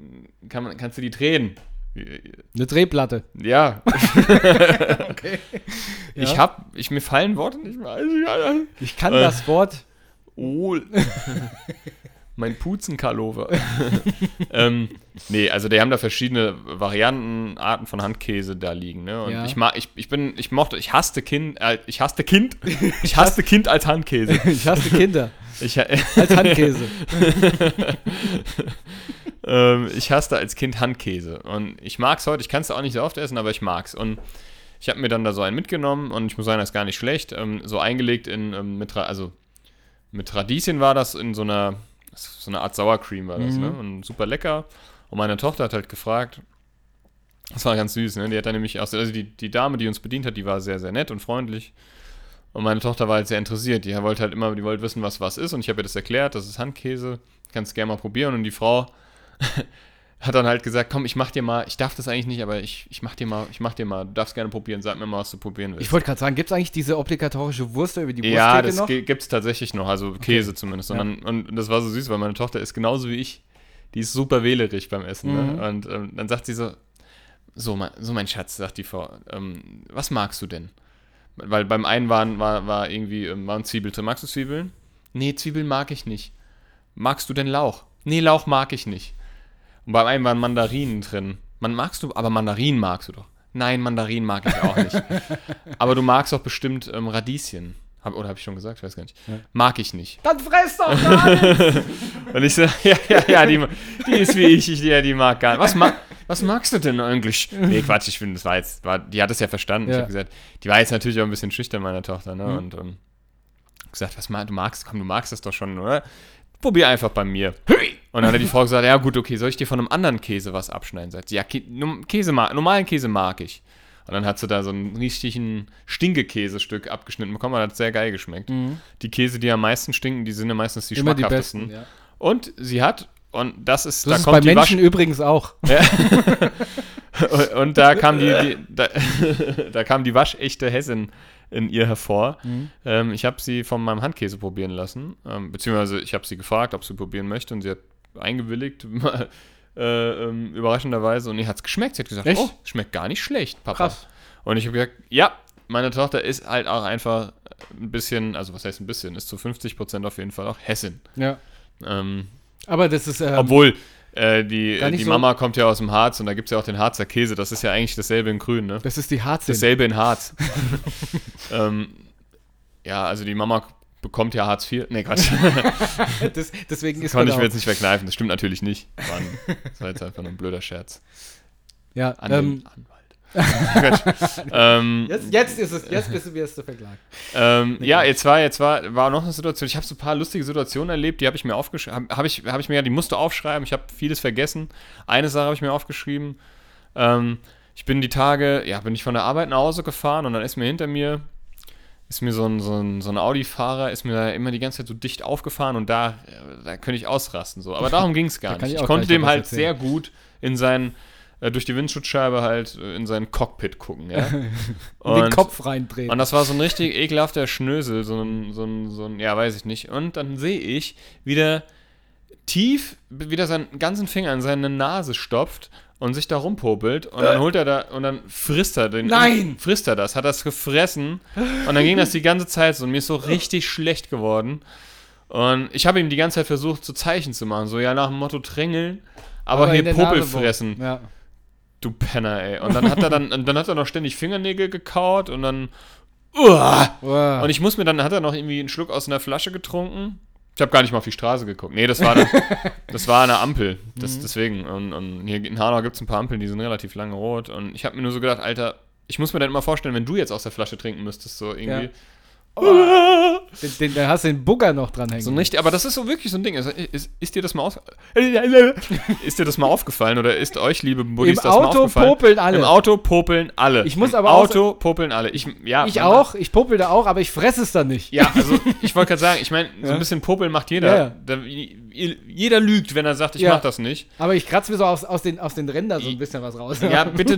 kann man, kannst du die drehen. Eine Drehplatte. Ja, Okay. ich Ja. hab, ich, mir fallen Worte nicht mehr. Ich kann Äh. das Wort. Oh. mein Puzenkarlover. ähm, nee, also die haben da verschiedene Varianten, Arten von Handkäse da liegen, ne? Und Ja. ich mag, ich, ich bin, ich mochte, ich hasste Kind, äh, ich hasste Kind, ich hasste Kind als Handkäse. Ich hasse Kinder. Ich, Als Handkäse. ähm, ich hasste als Kind Handkäse. Und ich mag's heute, ich kann es auch nicht so oft essen, aber ich mag's. Und ich habe mir dann da so einen mitgenommen und ich muss sagen, das ist gar nicht schlecht. Ähm, so eingelegt in, ähm, mit, also mit Radieschen war das in so einer, so eine Art Sour Cream war das, Mhm. ne? Und super lecker. Und meine Tochter hat halt gefragt, das war ganz süß, ne? Die hat dann nämlich, auch, also die, die Dame, die uns bedient hat, die war sehr, sehr nett und freundlich. Und meine Tochter war halt sehr interessiert. Die wollte halt immer, die wollte wissen, was was ist. Und ich habe ihr das erklärt, das ist Handkäse. Kannst gerne mal probieren. Und die Frau hat dann halt gesagt, komm, ich mach dir mal, ich darf das eigentlich nicht, aber ich, ich mach dir mal, ich mach dir mal, du darfst gerne probieren, sag mir mal, was du probieren willst. Ich wollte gerade sagen, gibt es eigentlich diese obligatorische Wurst über die ja, Wursttheke das noch? gi- gibt's tatsächlich noch, also Käse zumindest. Und, Ja. dann, und das war so süß, weil meine Tochter ist genauso wie ich. Die ist super wählerig beim Essen. Mhm. Ne? Und ähm, dann sagt sie so, so mein, so mein Schatz, sagt die Frau, ähm, was magst du denn? Weil beim einen waren, war, war irgendwie, ähm, waren Zwiebeln drin. Magst du Zwiebeln? Nee, Zwiebeln mag ich nicht. Magst du denn Lauch? Nee, Lauch mag ich nicht. Und beim einen waren Mandarinen drin. Man magst du, aber Mandarinen magst du doch. Nein, Mandarinen mag ich auch nicht. aber du magst doch bestimmt ähm, Radieschen. Hab, oder habe ich schon gesagt? Ich weiß gar nicht. Mag ich nicht. Dann fress doch gar Und ich so, ja, ja, ja, die, die ist wie ich, ich ja, die mag gar nicht. Was, ma was magst du denn eigentlich? Nee, Quatsch, ich finde, das war jetzt, war, die hat es ja verstanden. Ich Ja. habe gesagt, die war jetzt natürlich auch ein bisschen schüchtern, meine Tochter, ne? Mhm. Und ähm, gesagt, was du magst, komm, du magst das doch schon, oder? Probier einfach bei mir. Und dann hat die Frau gesagt, ja gut, okay, soll ich dir von einem anderen Käse was abschneiden? Sagt sie, ja, Käse normalen Käse mag ich. Und dann hat sie da so einen richtigen Stinkekäsestück abgeschnitten bekommen, und hat sehr geil geschmeckt. Die Käse, die am meisten stinken, die sind ja meistens die Mhm. Immer die schmackhaftesten. besten. Ja. Und sie hat, und das ist, Das da ist kommt bei Menschen übrigens auch. und, und da kam die, die da, da kam die waschechte Hessin in ihr hervor. Mhm. Ähm, ich habe sie von meinem Handkäse probieren lassen, ähm, beziehungsweise ich habe sie gefragt, ob sie probieren möchte und sie hat eingewilligt, äh, ähm, überraschenderweise. Und ihr hat es geschmeckt. Sie hat gesagt, Echt? oh, schmeckt gar nicht schlecht, Papa. Krass. Und ich habe gesagt, ja, meine Tochter ist halt auch einfach ein bisschen, also was heißt ein bisschen, ist zu 50 Prozent auf jeden Fall auch Hessin. Ja. Ähm, Aber das ist. Ähm, obwohl, äh, die, die so- Mama kommt ja aus dem Harz und da gibt es ja auch den Harzer Käse. Das ist ja eigentlich dasselbe in Grün, ne? das ist die Harzin. Dasselbe in Harz. ähm, ja, also die Mama bekommt ja Hartz IV. Nee, Quatsch. Das, deswegen ist Konnte ich mir jetzt nicht verkneifen. Das stimmt natürlich nicht. Ein, das war jetzt einfach nur ein blöder Scherz. Ja, An ähm. Quatsch. ähm, jetzt, jetzt ist es, jetzt bist du wirst du verklagt. Ähm, ja, jetzt war, jetzt war, war noch eine Situation. Ich habe so ein paar lustige Situationen erlebt, die habe ich mir aufgeschrieben. Habe hab ich, hab ich mir ja, die musste aufschreiben. Ich habe vieles vergessen. Eine Sache habe ich mir aufgeschrieben. Ähm, ich bin die Tage, ja, bin ich von der Arbeit nach Hause gefahren und dann ist mir hinter mir, ist mir so ein, so ein, so ein Audi-Fahrer, ist mir da immer die ganze Zeit so dicht aufgefahren und da, äh, da könnte ich ausrasten. So. Aber darum ging es gar nicht. ich Ich, konnte dem halt erzählen. sehr gut in sein, äh, durch die Windschutzscheibe halt äh, in sein Cockpit gucken. Ja? Und den Kopf reindrehen. Und das war so ein richtig ekelhafter Schnösel, so ein, so ein, so ein, ja, weiß ich nicht. Und dann sehe ich, wie der tief, wieder seinen ganzen Finger in seine Nase stopft und sich da rumpopelt und dann holt er da und dann frisst er den. Nein! Frisst er das, hat das gefressen und dann ging das die ganze Zeit so und mir ist so richtig schlecht geworden. Und ich habe ihm die ganze Zeit versucht, so Zeichen zu machen, so ja nach dem Motto drängeln, aber, in hier Popel fressen. Ja. Du Penner, ey. Und dann hat er dann, dann hat er noch ständig Fingernägel gekaut und dann. Uah! Wow. Und ich muss mir dann, hat er noch irgendwie einen Schluck aus einer Flasche getrunken. Ich habe gar nicht mal auf die Straße geguckt. Nee, das war eine, das war eine Ampel. Das, Deswegen. Und, und hier in Hanau gibt es ein paar Ampeln, die sind relativ lange rot. Und ich habe mir nur so gedacht, Alter, ich muss mir dann immer vorstellen, wenn du jetzt aus der Flasche trinken müsstest, so irgendwie. Den, den, da hast du den Bugger noch dranhängen. So nicht, aber das ist so wirklich so ein Ding. Also, ist, ist dir das mal aus ist dir das mal aufgefallen oder ist euch, liebe Buddies, Im das mal Auto aufgefallen? popeln alle. Im Auto popeln alle. Ich muss Im aber auch- Auto popeln alle. Ich, ja, ich auch, ich popel da auch, aber ich fresse es dann nicht. Ja, also ich wollte gerade sagen, ich meine, so ein bisschen popeln macht jeder. Ja, ja. Da, jeder lügt, wenn er sagt, ich Ja. mach das nicht. Aber ich kratze mir so aus, aus, den, aus den Rändern so ein bisschen was raus. Ja, bitte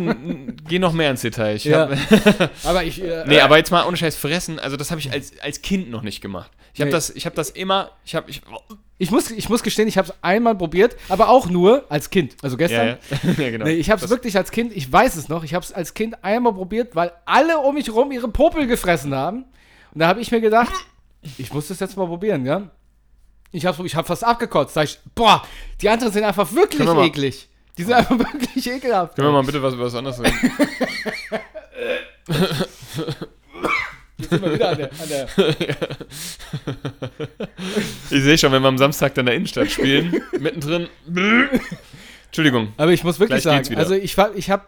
geh noch mehr ins Detail. Ich Ja. hab, aber ich. Äh, nee, aber jetzt mal ohne Scheiß fressen, also das habe ich als, als Kind noch nicht gemacht. Ich habe Nee. das, ich hab das immer, ich habe, ich, ich, muss, ich muss gestehen, ich habe es einmal probiert, aber auch nur als Kind. Also ja, gestern. ja, ja, genau. Nee, ich habe es wirklich als Kind, ich weiß es noch, ich habe es als Kind einmal probiert, weil alle um mich rum ihre Popel gefressen haben. Und da habe ich mir gedacht, ich muss das jetzt mal probieren, ja? Ich habe ich hab fast abgekotzt. Sag ich, boah, die anderen sind einfach wirklich wir eklig. Die sind einfach wirklich ekelhaft. Können wir mal bitte was über was anderes reden? Jetzt sind wir wieder an der, an der ich sehe schon, wenn wir am Samstag dann in der Innenstadt spielen, mittendrin. Entschuldigung. Aber ich muss wirklich Gleich sagen, also ich, war- ich habe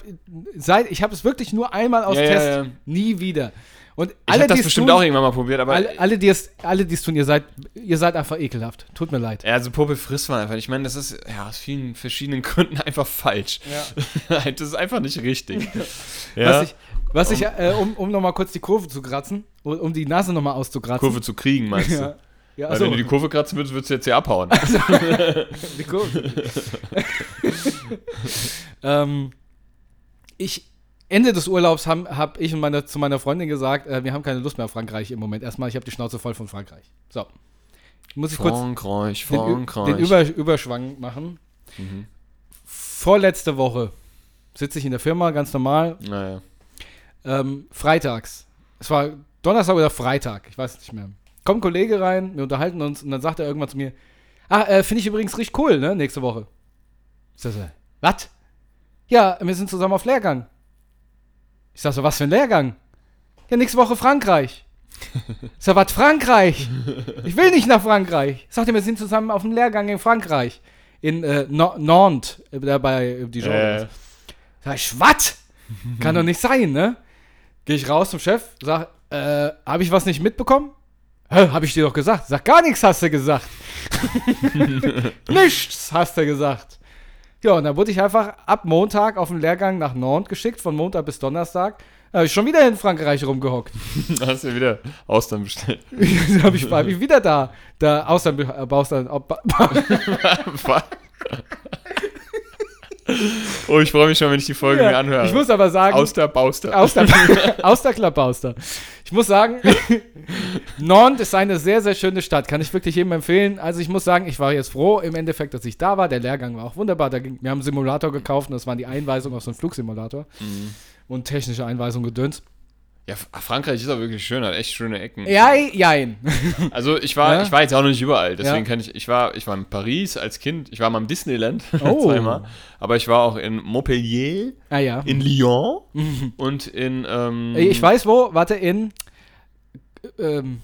seit ich habe es wirklich nur einmal aus Ja, ja, Test, ja. nie wieder. Und Ich alle, habe das bestimmt tun, auch irgendwann mal probiert, aber alle, alle, die es, alle, tun, ihr seid, ihr seid einfach ekelhaft. Tut mir leid. Ja, also Popel frisst man einfach. Ich meine, das ist ja aus vielen verschiedenen Gründen einfach falsch. Ja. das ist einfach nicht richtig. ja. Was ich, was ich äh, um, um nochmal kurz die Kurve zu kratzen, um, um die Nase nochmal auszukratzen. Kurve zu kriegen, meinst du? Ja. Achso, wenn du die Kurve kratzen würdest, würdest du jetzt hier abhauen. die Kurve. ähm, ich, Ende des Urlaubs habe hab ich und meine, zu meiner Freundin gesagt, äh, wir haben keine Lust mehr auf Frankreich im Moment. Erstmal, ich habe die Schnauze voll von Frankreich. So. Muss ich kurz Frankreich, den, Frankreich. den Über, Überschwang machen. Mhm. Vorletzte Woche sitze ich in der Firma, ganz normal. naja. Ähm, freitags. Es war Donnerstag oder Freitag, ich weiß nicht mehr. Kommt ein Kollege rein, wir unterhalten uns und dann sagt er irgendwann zu mir: Ah, äh, finde ich übrigens richtig cool, ne? Nächste Woche. Ich so, was? Ja, wir sind zusammen auf Lehrgang. Ich sag so, was für ein Lehrgang? Ja, nächste Woche Frankreich. Ich sag, was Frankreich? Ich will nicht nach Frankreich. Sagt er, wir sind zusammen auf dem Lehrgang in Frankreich. In äh, No- Nantes, äh, da bei Dijon. Äh, Sag ich, was? Kann doch nicht sein, ne? Geh ich raus zum Chef, sag, äh, hab ich was nicht mitbekommen? Hä, hab ich dir doch gesagt. Sag, gar nichts hast du gesagt. nichts hast du gesagt. Ja, und dann wurde ich einfach ab Montag auf den Lehrgang nach Nantes geschickt, von Montag bis Donnerstag. Da hab ich schon wieder in Frankreich rumgehockt. hast du wieder Austern bestellt. dann hab ich, hab ich wieder da. Da, Austern, äh, Baustern, ba, ba, Was? oh, ich freue mich schon, wenn ich die Folge mir anhöre. Ich muss aber sagen, Aus der Bauster. Aus der, aus der Klappauster. Ich muss sagen, Nantes ist eine sehr, sehr schöne Stadt. Kann ich wirklich jedem empfehlen. Also ich muss sagen, ich war jetzt froh im Endeffekt, dass ich da war. Der Lehrgang war auch wunderbar. Da ging, wir haben einen Simulator gekauft und das waren die Einweisungen auf so einen Flugsimulator. Mhm. Und technische Einweisungen gedöns. Ja, F- Frankreich ist auch wirklich schön, hat echt schöne Ecken. Ja, jein. Also ich war, Ja? ich war jetzt auch noch nicht überall, deswegen Ja. kann ich, ich war, ich war in Paris als Kind, ich war mal im Disneyland Oh. zweimal, aber ich war auch in Montpellier, Ah ja. in Lyon und in, ähm, Ich weiß wo, warte, in. Ähm,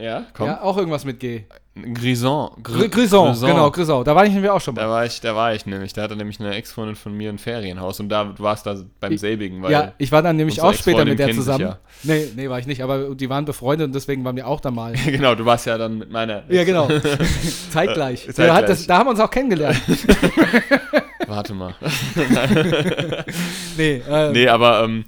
ja, komm, ja, auch irgendwas mit G. Grison, Gr Grison, genau, Grison. Da war ich nämlich auch schon Da mal. war ich, da war ich nämlich, da hatte nämlich eine Ex-Freundin von mir ein Ferienhaus und da, warst da beim selbigen, weil Ja, ich war dann nämlich auch später mit der zusammen. ja. Nee, nee, war ich nicht, aber die waren befreundet und deswegen waren wir auch da mal. genau, du warst ja dann mit meiner, Ja, genau. Zeitgleich. Äh, Da, hat zeitgleich. das, da haben wir uns auch kennengelernt. warte mal, nee, äh, nee, aber ähm,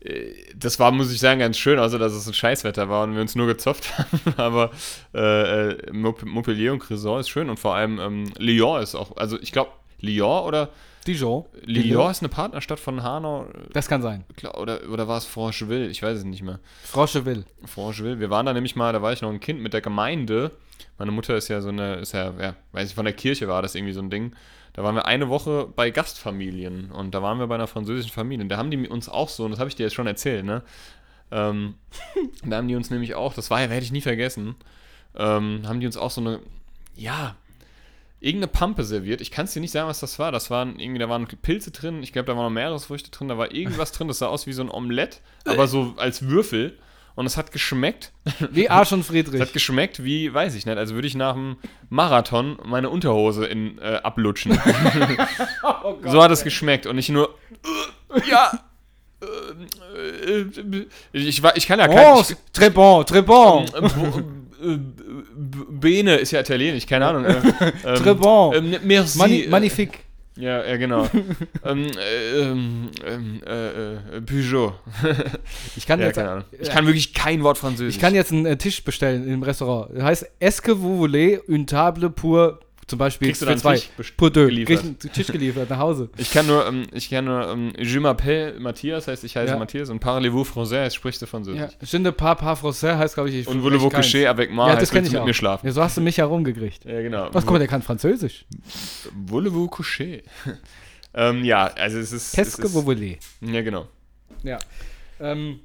äh, das war, muss ich sagen, ganz schön, außer dass es ein Scheißwetter war und wir uns nur gezopft haben. Aber äh, äh, Mont- Montpellier und Crison ist schön und vor allem ähm, Lyon ist auch, also ich glaube, Lyon oder Dijon. Lyon ist eine Partnerstadt von Hanau Das kann sein. oder, oder war es Francheville? Ich weiß es nicht mehr. Froscheville. Francheville. Wir waren da nämlich mal, da war ich noch ein Kind mit der Gemeinde. Meine Mutter ist ja so eine, ist ja, ja, weiß ich, von der Kirche war das irgendwie so ein Ding. Da waren wir eine Woche bei Gastfamilien und da waren wir bei einer französischen Familie. Und da haben die uns auch so, und das habe ich dir jetzt schon erzählt, ne? Ähm, da haben die uns nämlich auch, das war ja, werde ich nie vergessen, ähm, haben die uns auch so eine, ja, irgendeine Pampe serviert. Ich kann es dir nicht sagen, was das war. Das waren irgendwie, da waren Pilze drin, ich glaube, da waren noch Meeresfrüchte drin, da war irgendwas drin, das sah aus wie so ein Omelett, aber so als Würfel. Und es hat geschmeckt. Wie Arsch und Es hat Friedrich. geschmeckt wie, weiß ich nicht, als würde ich nach dem Marathon meine Unterhose in, äh, ablutschen. Oh Gott, so hat es geschmeckt und nicht nur, äh, ja, äh, äh, ich, ich kann ja kein, Oh, ich, très bon, très bon. äh, B- äh, B- Bene ist ja italienisch, keine Ahnung. Ähm, Très bon. ähm, merci. Magnifique. Ja, ja, genau. ähm, äh, ähm, ähm, äh, äh, Peugeot. Ich kann Ja, jetzt. Ich kann wirklich kein Wort Französisch. ich kann jetzt einen äh, Tisch bestellen im Restaurant. Das heißt, est-ce que vous voulez une table pour, zum Beispiel Kriegst du dann zwei, Tisch pour deux. geliefert? Einen Tisch geliefert nach Hause. Ich kann nur, ähm, ich kann nur, ähm, je m'appelle Matthias, heißt ich heiße Ja. Matthias und parlez-vous français, heißt sprichst du Französisch. Ja, je ne pas pas français heißt, glaube ich, ich Und voulez-vous keins. coucher avec moi, Ja, heißt das kenne willst ich du mit auch. mir schlafen. Ja, so hast du mich herumgekriegt. Ja, genau. Was, guck mal, der kann Französisch. Voulez-vous coucher? ähm, ja, also es ist... Es que ist vous voulez? ja, genau. Ja. Ähm,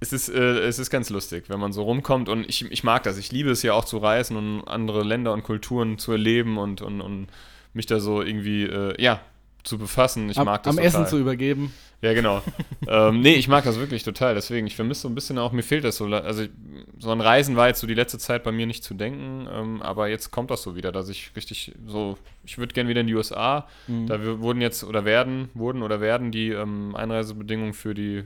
Es ist, äh, es ist ganz lustig, wenn man so rumkommt und ich, ich mag das. Ich liebe es ja auch zu reisen und andere Länder und Kulturen zu erleben und, und, und mich da so irgendwie, äh, ja, zu befassen. Ich am mag das am total. Essen zu übergeben. Ja, genau. ähm, nee, ich mag das wirklich total. Deswegen, ich vermisse so ein bisschen auch, mir fehlt das so. Also, so ein Reisen war jetzt so die letzte Zeit bei mir nicht zu denken, ähm, aber jetzt kommt das so wieder, dass ich richtig so, ich würde gerne wieder in die USA. Mhm. Da wurden jetzt oder werden, wurden oder werden die ähm, Einreisebedingungen für die,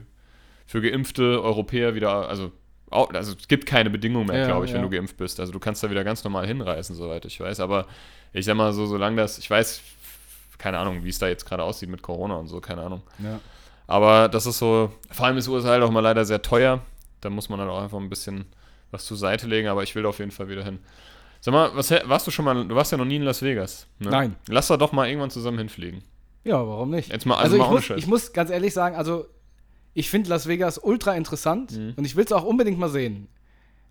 für geimpfte Europäer wieder, also, also es gibt keine Bedingungen mehr, Ja, glaube ich, wenn ja. du geimpft bist. Also du kannst da wieder ganz normal hinreisen, soweit ich weiß. Aber ich sag mal so, solange das, ich weiß, keine Ahnung, wie es da jetzt gerade aussieht mit Corona und so, keine Ahnung. Ja. Aber das ist so, vor allem ist USA halt auch mal leider sehr teuer. Da muss man dann auch einfach ein bisschen was zur Seite legen, aber ich will da auf jeden Fall wieder hin. Sag mal, was, warst du schon mal, du warst ja noch nie in Las Vegas. Ne? Nein. Lass da doch mal irgendwann zusammen hinfliegen. ja, warum nicht? Jetzt mal, also, Also, mal ich, muss, ich muss ganz ehrlich sagen, also ich finde Las Vegas ultra interessant Mhm. und ich will es auch unbedingt mal sehen.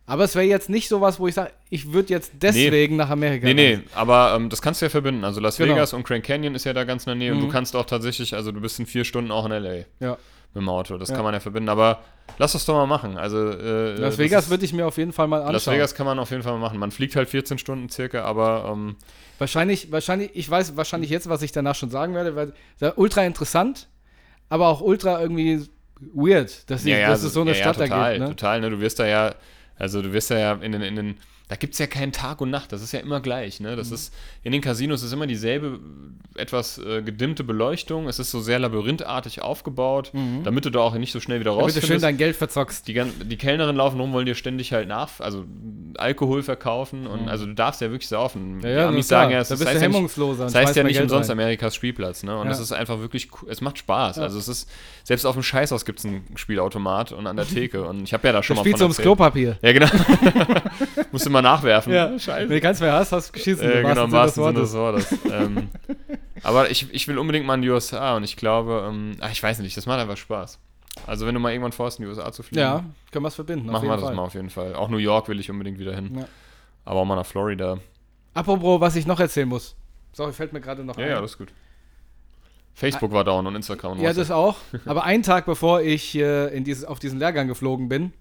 Aber es wäre jetzt nicht sowas, wo ich sage, ich würde jetzt deswegen nach Amerika Nee, nee, reisen. aber ähm, das kannst du ja verbinden. Also Las Genau. Vegas und Grand Canyon ist ja da ganz in der Nähe und Mhm. du kannst auch tatsächlich, also du bist in vier Stunden auch in L.A. Ja. mit dem Auto. Das Ja. kann man ja verbinden. Aber lass das doch mal machen. Also äh, Las Vegas würde ich mir auf jeden Fall mal anschauen. Las Vegas kann man auf jeden Fall mal machen. Man fliegt halt 14 Stunden circa, aber ähm, Wahrscheinlich, wahrscheinlich, ich weiß wahrscheinlich jetzt, was ich danach schon sagen werde, weil ultra interessant, aber auch ultra irgendwie weird, dass, ich, dass es so eine ja, Stadt ja, total, da gibt. Ne? Total, ne? Du wirst da ja, also du wirst da ja in den, in den, da gibt es ja keinen Tag und Nacht, das ist ja immer gleich, ne? Mhm. Das ist, in den Casinos ist immer dieselbe, etwas äh, gedimmte Beleuchtung, es ist so sehr labyrinthartig aufgebaut, damit du da auch nicht so schnell wieder Damit du schön dein Geld verzockst. die, die Kellnerin laufen rum, wollen dir ständig halt nach, also Alkohol verkaufen und also du darfst ja wirklich saufen. Mhm. Ja, ja, Amis sagen ja, es da ist- bist heißt ja hemmungsloser. das heißt ja nicht Geld umsonst rein. Amerikas Spielplatz, ne? Und Ja. das ist einfach wirklich, cool. es macht Spaß. Also es ist, selbst auf dem Scheißhaus gibt es einen Spielautomat und an der Theke und ich habe ja da schon Da mal spielst du ums erzählt. Klopapier. Ja, genau. Musst du mal nachwerfen. Ja. Wenn Scheiße. du keins mehr hast, hast du geschissen. Äh, genau, im wahrsten Sinne Sinne des Wortes. ähm, aber ich, ich will unbedingt mal in die USA und ich glaube, ähm, ach, ich weiß nicht, das macht einfach Spaß. Also wenn du mal irgendwann vorhast, in die USA zu fliegen, Ja, können wir es verbinden. machen wir das Fall. mal auf jeden Fall. Auch New York will ich unbedingt wieder hin. Ja. Aber auch mal nach Florida. Apropos, was ich noch erzählen muss. Sorry, fällt mir gerade noch Ja, ein. ja, das ist gut. Facebook war down und Instagram. und Ja, das auch. Aber einen Tag bevor ich äh, in dieses, auf diesen Lehrgang geflogen bin,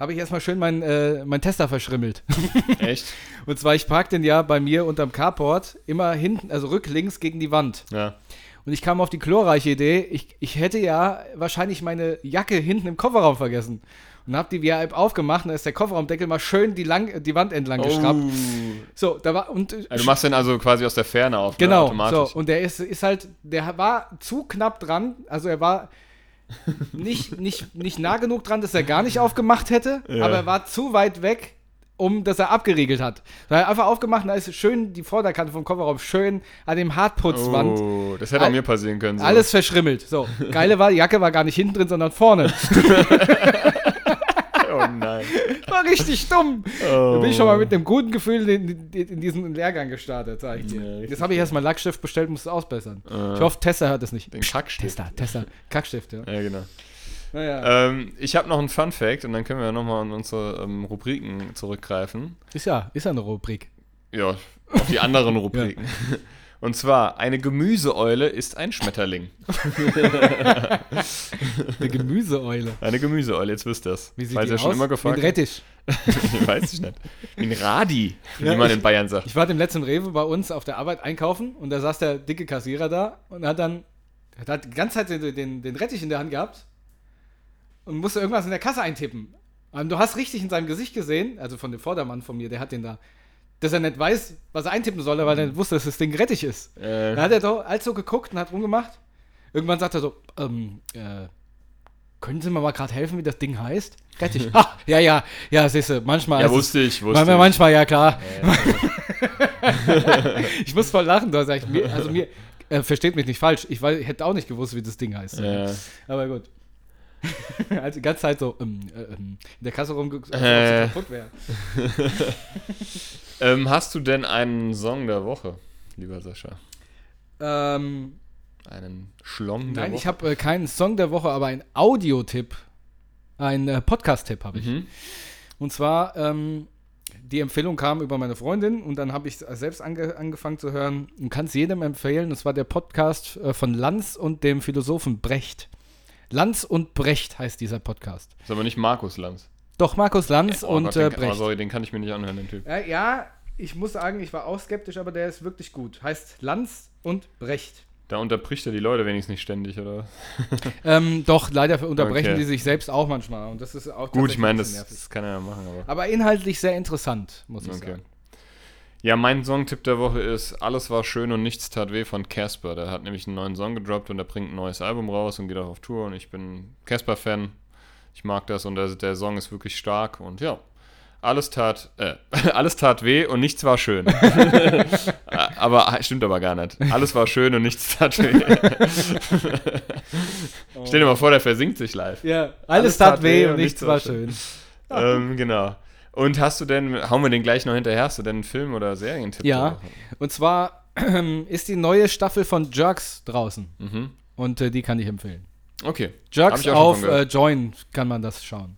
habe ich erstmal schön meinen äh, mein Tester verschrimmelt. Echt? Und zwar, ich park den ja bei mir unterm Carport immer hinten, also rücklinks gegen die Wand. Ja. Und ich kam auf die glorreiche Idee, ich, ich hätte ja wahrscheinlich meine Jacke hinten im Kofferraum vergessen. Und hab die VIP aufgemacht und da ist der Kofferraumdeckel mal schön die, lang, die Wand entlang geschraubt. Oh. So, da war. Und, Also du machst den also quasi aus der Ferne auf, ne? Genau, automatisch. so. Und der ist, ist halt, der war zu knapp dran. Also er war nicht, nicht, nicht nah genug dran, dass er gar nicht aufgemacht hätte, Ja. aber er war zu weit weg, um dass er abgeriegelt hat. Da hat er einfach aufgemacht und da ist schön die Vorderkante vom Kofferraum schön an dem Hartputzwand. Oh, das hätte auch mir passieren können. So. Alles verschrimmelt. So, geile war, die Jacke war gar nicht hinten drin, sondern vorne. Oh nein. War richtig dumm. Oh. Da bin ich schon mal mit einem guten Gefühl in, in, diesen Lehrgang gestartet, sag ich dir. Ja, Jetzt habe ich erstmal Lackstift bestellt, muss es ausbessern. Äh, Ich hoffe, Tessa hört es nicht. den Kackstift. Testa, Testa. Kackstift, ja. Ja, genau. Naja. Ähm, ich habe noch einen Fun Fact und dann können wir nochmal an unsere ähm, Rubriken zurückgreifen. Ist ja, ist ja eine Rubrik. Ja, auf die anderen Rubriken. Und zwar, eine Gemüseeule ist ein Schmetterling. Eine Gemüseeule. Eine Gemüseeule, jetzt wisst ihr das. Wie sieht Falls die ihr schon aus? immer Wie gefragt ein Rettich. Weiß ich nicht. Wie ein Radi, Ja, wie man ich- in Bayern sagt. Ich war dem letzten Rewe bei uns auf der Arbeit einkaufen und da saß der dicke Kassierer da und hat dann hat die ganze Zeit den, den, den Rettich in der Hand gehabt und musste irgendwas in der Kasse eintippen. Ähm, du hast richtig in seinem Gesicht gesehen, also von dem Vordermann von mir, der hat den da, dass er nicht weiß, was er eintippen soll, weil er nicht wusste, dass das Ding rettig ist. Äh, Da hat er doch als so geguckt und hat rumgemacht. Irgendwann sagt er so, ähm, äh, können Sie mir mal gerade helfen, wie das Ding heißt? Rettig. ha, ja, ja, ja, siehst du, manchmal. ja, wusste ich, wusste manchmal, ich. manchmal, ja klar. ich muss voll lachen, da sag ich, mir, also mir, äh, versteht mich nicht falsch, ich weiß, hätte auch nicht gewusst, wie das Ding heißt. Aber gut. also die ganze Zeit so ähm, äh, ähm, in der Kasse rumgeguckt, als Äh. ob sie kaputt wäre. Ähm, hast du denn einen Song der Woche, lieber Sascha? Ähm, Einen Schlong der nein, Woche? ich habe äh, keinen Song der Woche, aber einen Audiotipp, einen äh, Podcast-Tipp habe ich. Mhm. Und zwar, ähm, die Empfehlung kam über meine Freundin und dann habe ich selbst ange angefangen zu hören und kann es jedem empfehlen. Das war der Podcast äh, von Lanz und dem Philosophen Brecht. Lanz und Brecht heißt dieser Podcast. Ist aber nicht Markus Lanz. Doch, Markus Lanz Oh und Gott, äh, den, oh, Brecht. sorry, den kann ich mir nicht anhören, den Typ. Ja, ja, ich muss sagen, ich war auch skeptisch, aber der ist wirklich gut. Heißt Lanz und Brecht. Da unterbricht er die Leute wenigstens nicht ständig, oder? Ähm, doch, leider unterbrechen Okay. die sich selbst auch manchmal. Und das ist auch Gut, ich meine, ein das, das kann er ja machen, aber. Aber inhaltlich sehr interessant, muss ich Okay. sagen. Ja, mein Songtipp der Woche ist Alles war schön und nichts tat weh von Casper. Der hat nämlich einen neuen Song gedroppt und der bringt ein neues Album raus und geht auch auf Tour und ich bin Casper-Fan. Ich mag das und der, der Song ist wirklich stark und ja. Alles tat, äh, alles tat weh und nichts war schön. aber stimmt aber gar nicht. Alles war schön und nichts tat weh. Stell dir mal vor, der versinkt sich live. Ja, alles, tat weh und nichts war schön. schön. ähm, genau. Und hast du denn, hauen wir den gleich noch hinterher, hast du denn einen Film- oder Serientipp? Ja. Und zwar ist die neue Staffel von Jerks draußen. Mhm. Und äh, die kann ich empfehlen. Okay. Jerks auf äh, Join kann man das schauen.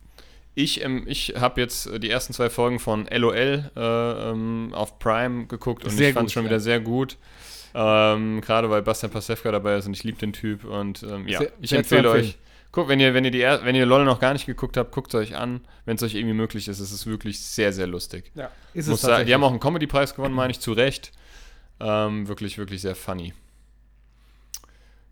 Ich, ähm, ich habe jetzt äh, die ersten zwei Folgen von LOL äh, ähm, auf Prime geguckt und Sehr ich fand es schon ja. wieder sehr gut. Ähm, Gerade weil Bastian Pasewka dabei ist und ich liebe den Typ und ähm, ja, Sehr- ich empfehle euch. Guckt, wenn ihr, wenn ihr die er wenn ihr LOL noch gar nicht geguckt habt, guckt es euch an. Wenn es euch irgendwie möglich ist, es ist wirklich sehr, sehr lustig. Ja. Ist Muss sagen, die haben auch einen Comedy-Preis gewonnen, meine ich, zu Recht. Ähm, wirklich, wirklich sehr funny.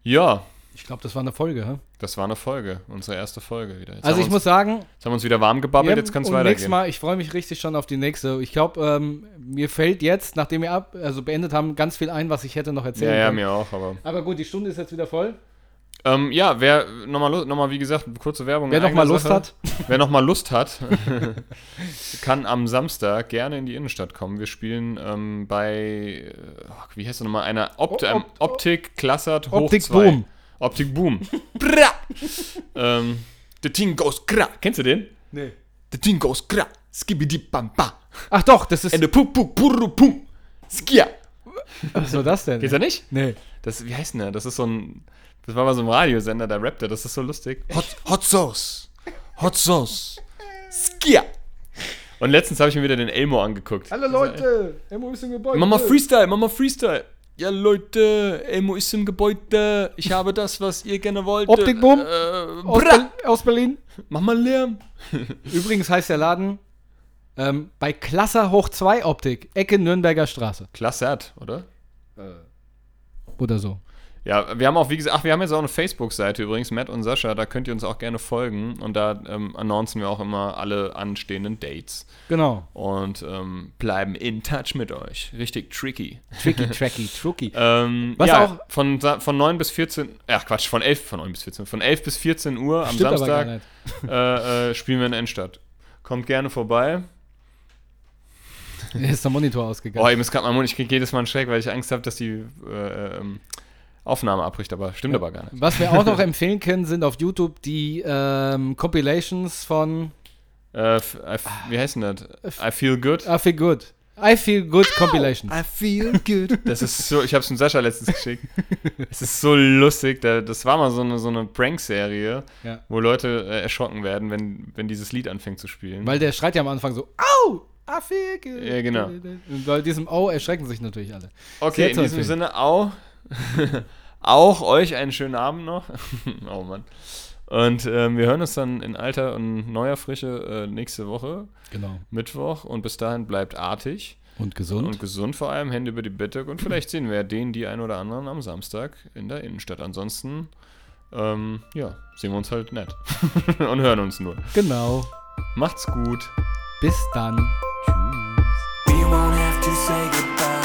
Ja, Ich glaube, das war eine Folge. Hä? das war eine Folge, unsere erste Folge wieder. Jetzt Also ich wir muss uns, sagen, jetzt haben wir uns wieder warm gebabbelt, ja, jetzt kann es und nächstes weitergehen. Mal, ich freue mich richtig schon auf die nächste. Ich glaube, ähm, mir fällt jetzt, nachdem wir ab, also beendet haben, ganz viel ein, was ich hätte noch erzählen Ja, ja, mir auch, aber. Aber gut, die Stunde ist jetzt wieder voll. Ähm, ja, wer nochmal, noch mal, wie gesagt, kurze Werbung. Wer in noch mal eigener Lust hat. Wer noch mal Lust hat, kann am Samstag gerne in die Innenstadt kommen. Wir spielen ähm, bei, äh, wie heißt das nochmal, einer Opt Optik Klassert hoch Optik. Boom. Optik Boom. Bra! ähm, the thing goes gra. Kennst du den? Nee. The thing goes gra. Skibidi bam ba. Ach doch, das ist. And the pu pu purru pum. Skia. Was war das denn? Geht's da nicht? Nee. Das, wie heißt denn der? Das ist so ein. Das war mal so ein Radiosender, der rappte, das ist so lustig. Hot, Hot Sauce. Hot Sauce. Skia. Und letztens habe ich mir wieder den Elmo angeguckt. Hallo Leute, Emo ist im Gebäude. Mama Freestyle, Mama Freestyle. Ja, Leute, Elmo ist im Gebäude. Ich habe das, was ihr gerne wollt. Optikboom. Äh, aus. Ber aus Berlin. Mach mal Lärm. Übrigens heißt der Laden ähm, bei Klasser hoch 2 Optik, Ecke Nürnberger Straße. Klassert, oder? Oder so. Ja, wir haben auch, wie gesagt, ach, wir haben jetzt auch eine Facebook-Seite übrigens, Matt und Sascha, da könnt ihr uns auch gerne folgen und da ähm, announcen wir auch immer alle anstehenden Dates Genau. und ähm, bleiben in touch mit euch. Richtig tricky. Tricky, tracky, trucky. Ähm, Was ja, auch- von, von 9 bis 14, ach Quatsch, von 11, von 9 bis 14, von 11 bis 14 Uhr am Stimmt Samstag äh, äh, spielen wir in Endstadt. Kommt gerne vorbei. Ist der Monitor Oh, ausgegangen. eben ist gerade mein Mund, ich kriege jedes Mal einen Schreck, weil ich Angst habe, dass die äh, ähm, Aufnahme abbricht, aber stimmt aber gar nicht. Was wir auch noch empfehlen können, sind auf YouTube die ähm, Compilations von Äh, I f- wie heißt denn das? I feel good. I Feel Good. I Feel Good Compilations. I feel good. Das ist so, ich habe es Sascha letztens geschickt. Es ist so lustig. Da, das war mal so eine, so eine Prank-Serie, Ja. wo Leute äh, erschrocken werden, wenn, wenn dieses Lied anfängt zu spielen. Weil der schreit ja am Anfang so, au, I feel good. Ja, genau. Und bei diesem Au erschrecken sich natürlich alle. okay, in diesem. Sinne auch, auch euch einen schönen Abend noch. oh Mann. Und ähm, wir hören uns dann in alter und neuer Frische äh, nächste Woche, Genau. Mittwoch. Und bis dahin bleibt artig Und gesund. und gesund vor allem, Hände über die Bettdecke. Und vielleicht sehen wir den, die ein oder anderen am Samstag in der Innenstadt. Ansonsten, ähm, ja, sehen wir uns halt nett und hören uns nur. genau. Macht's gut. Bis dann. Tschüss.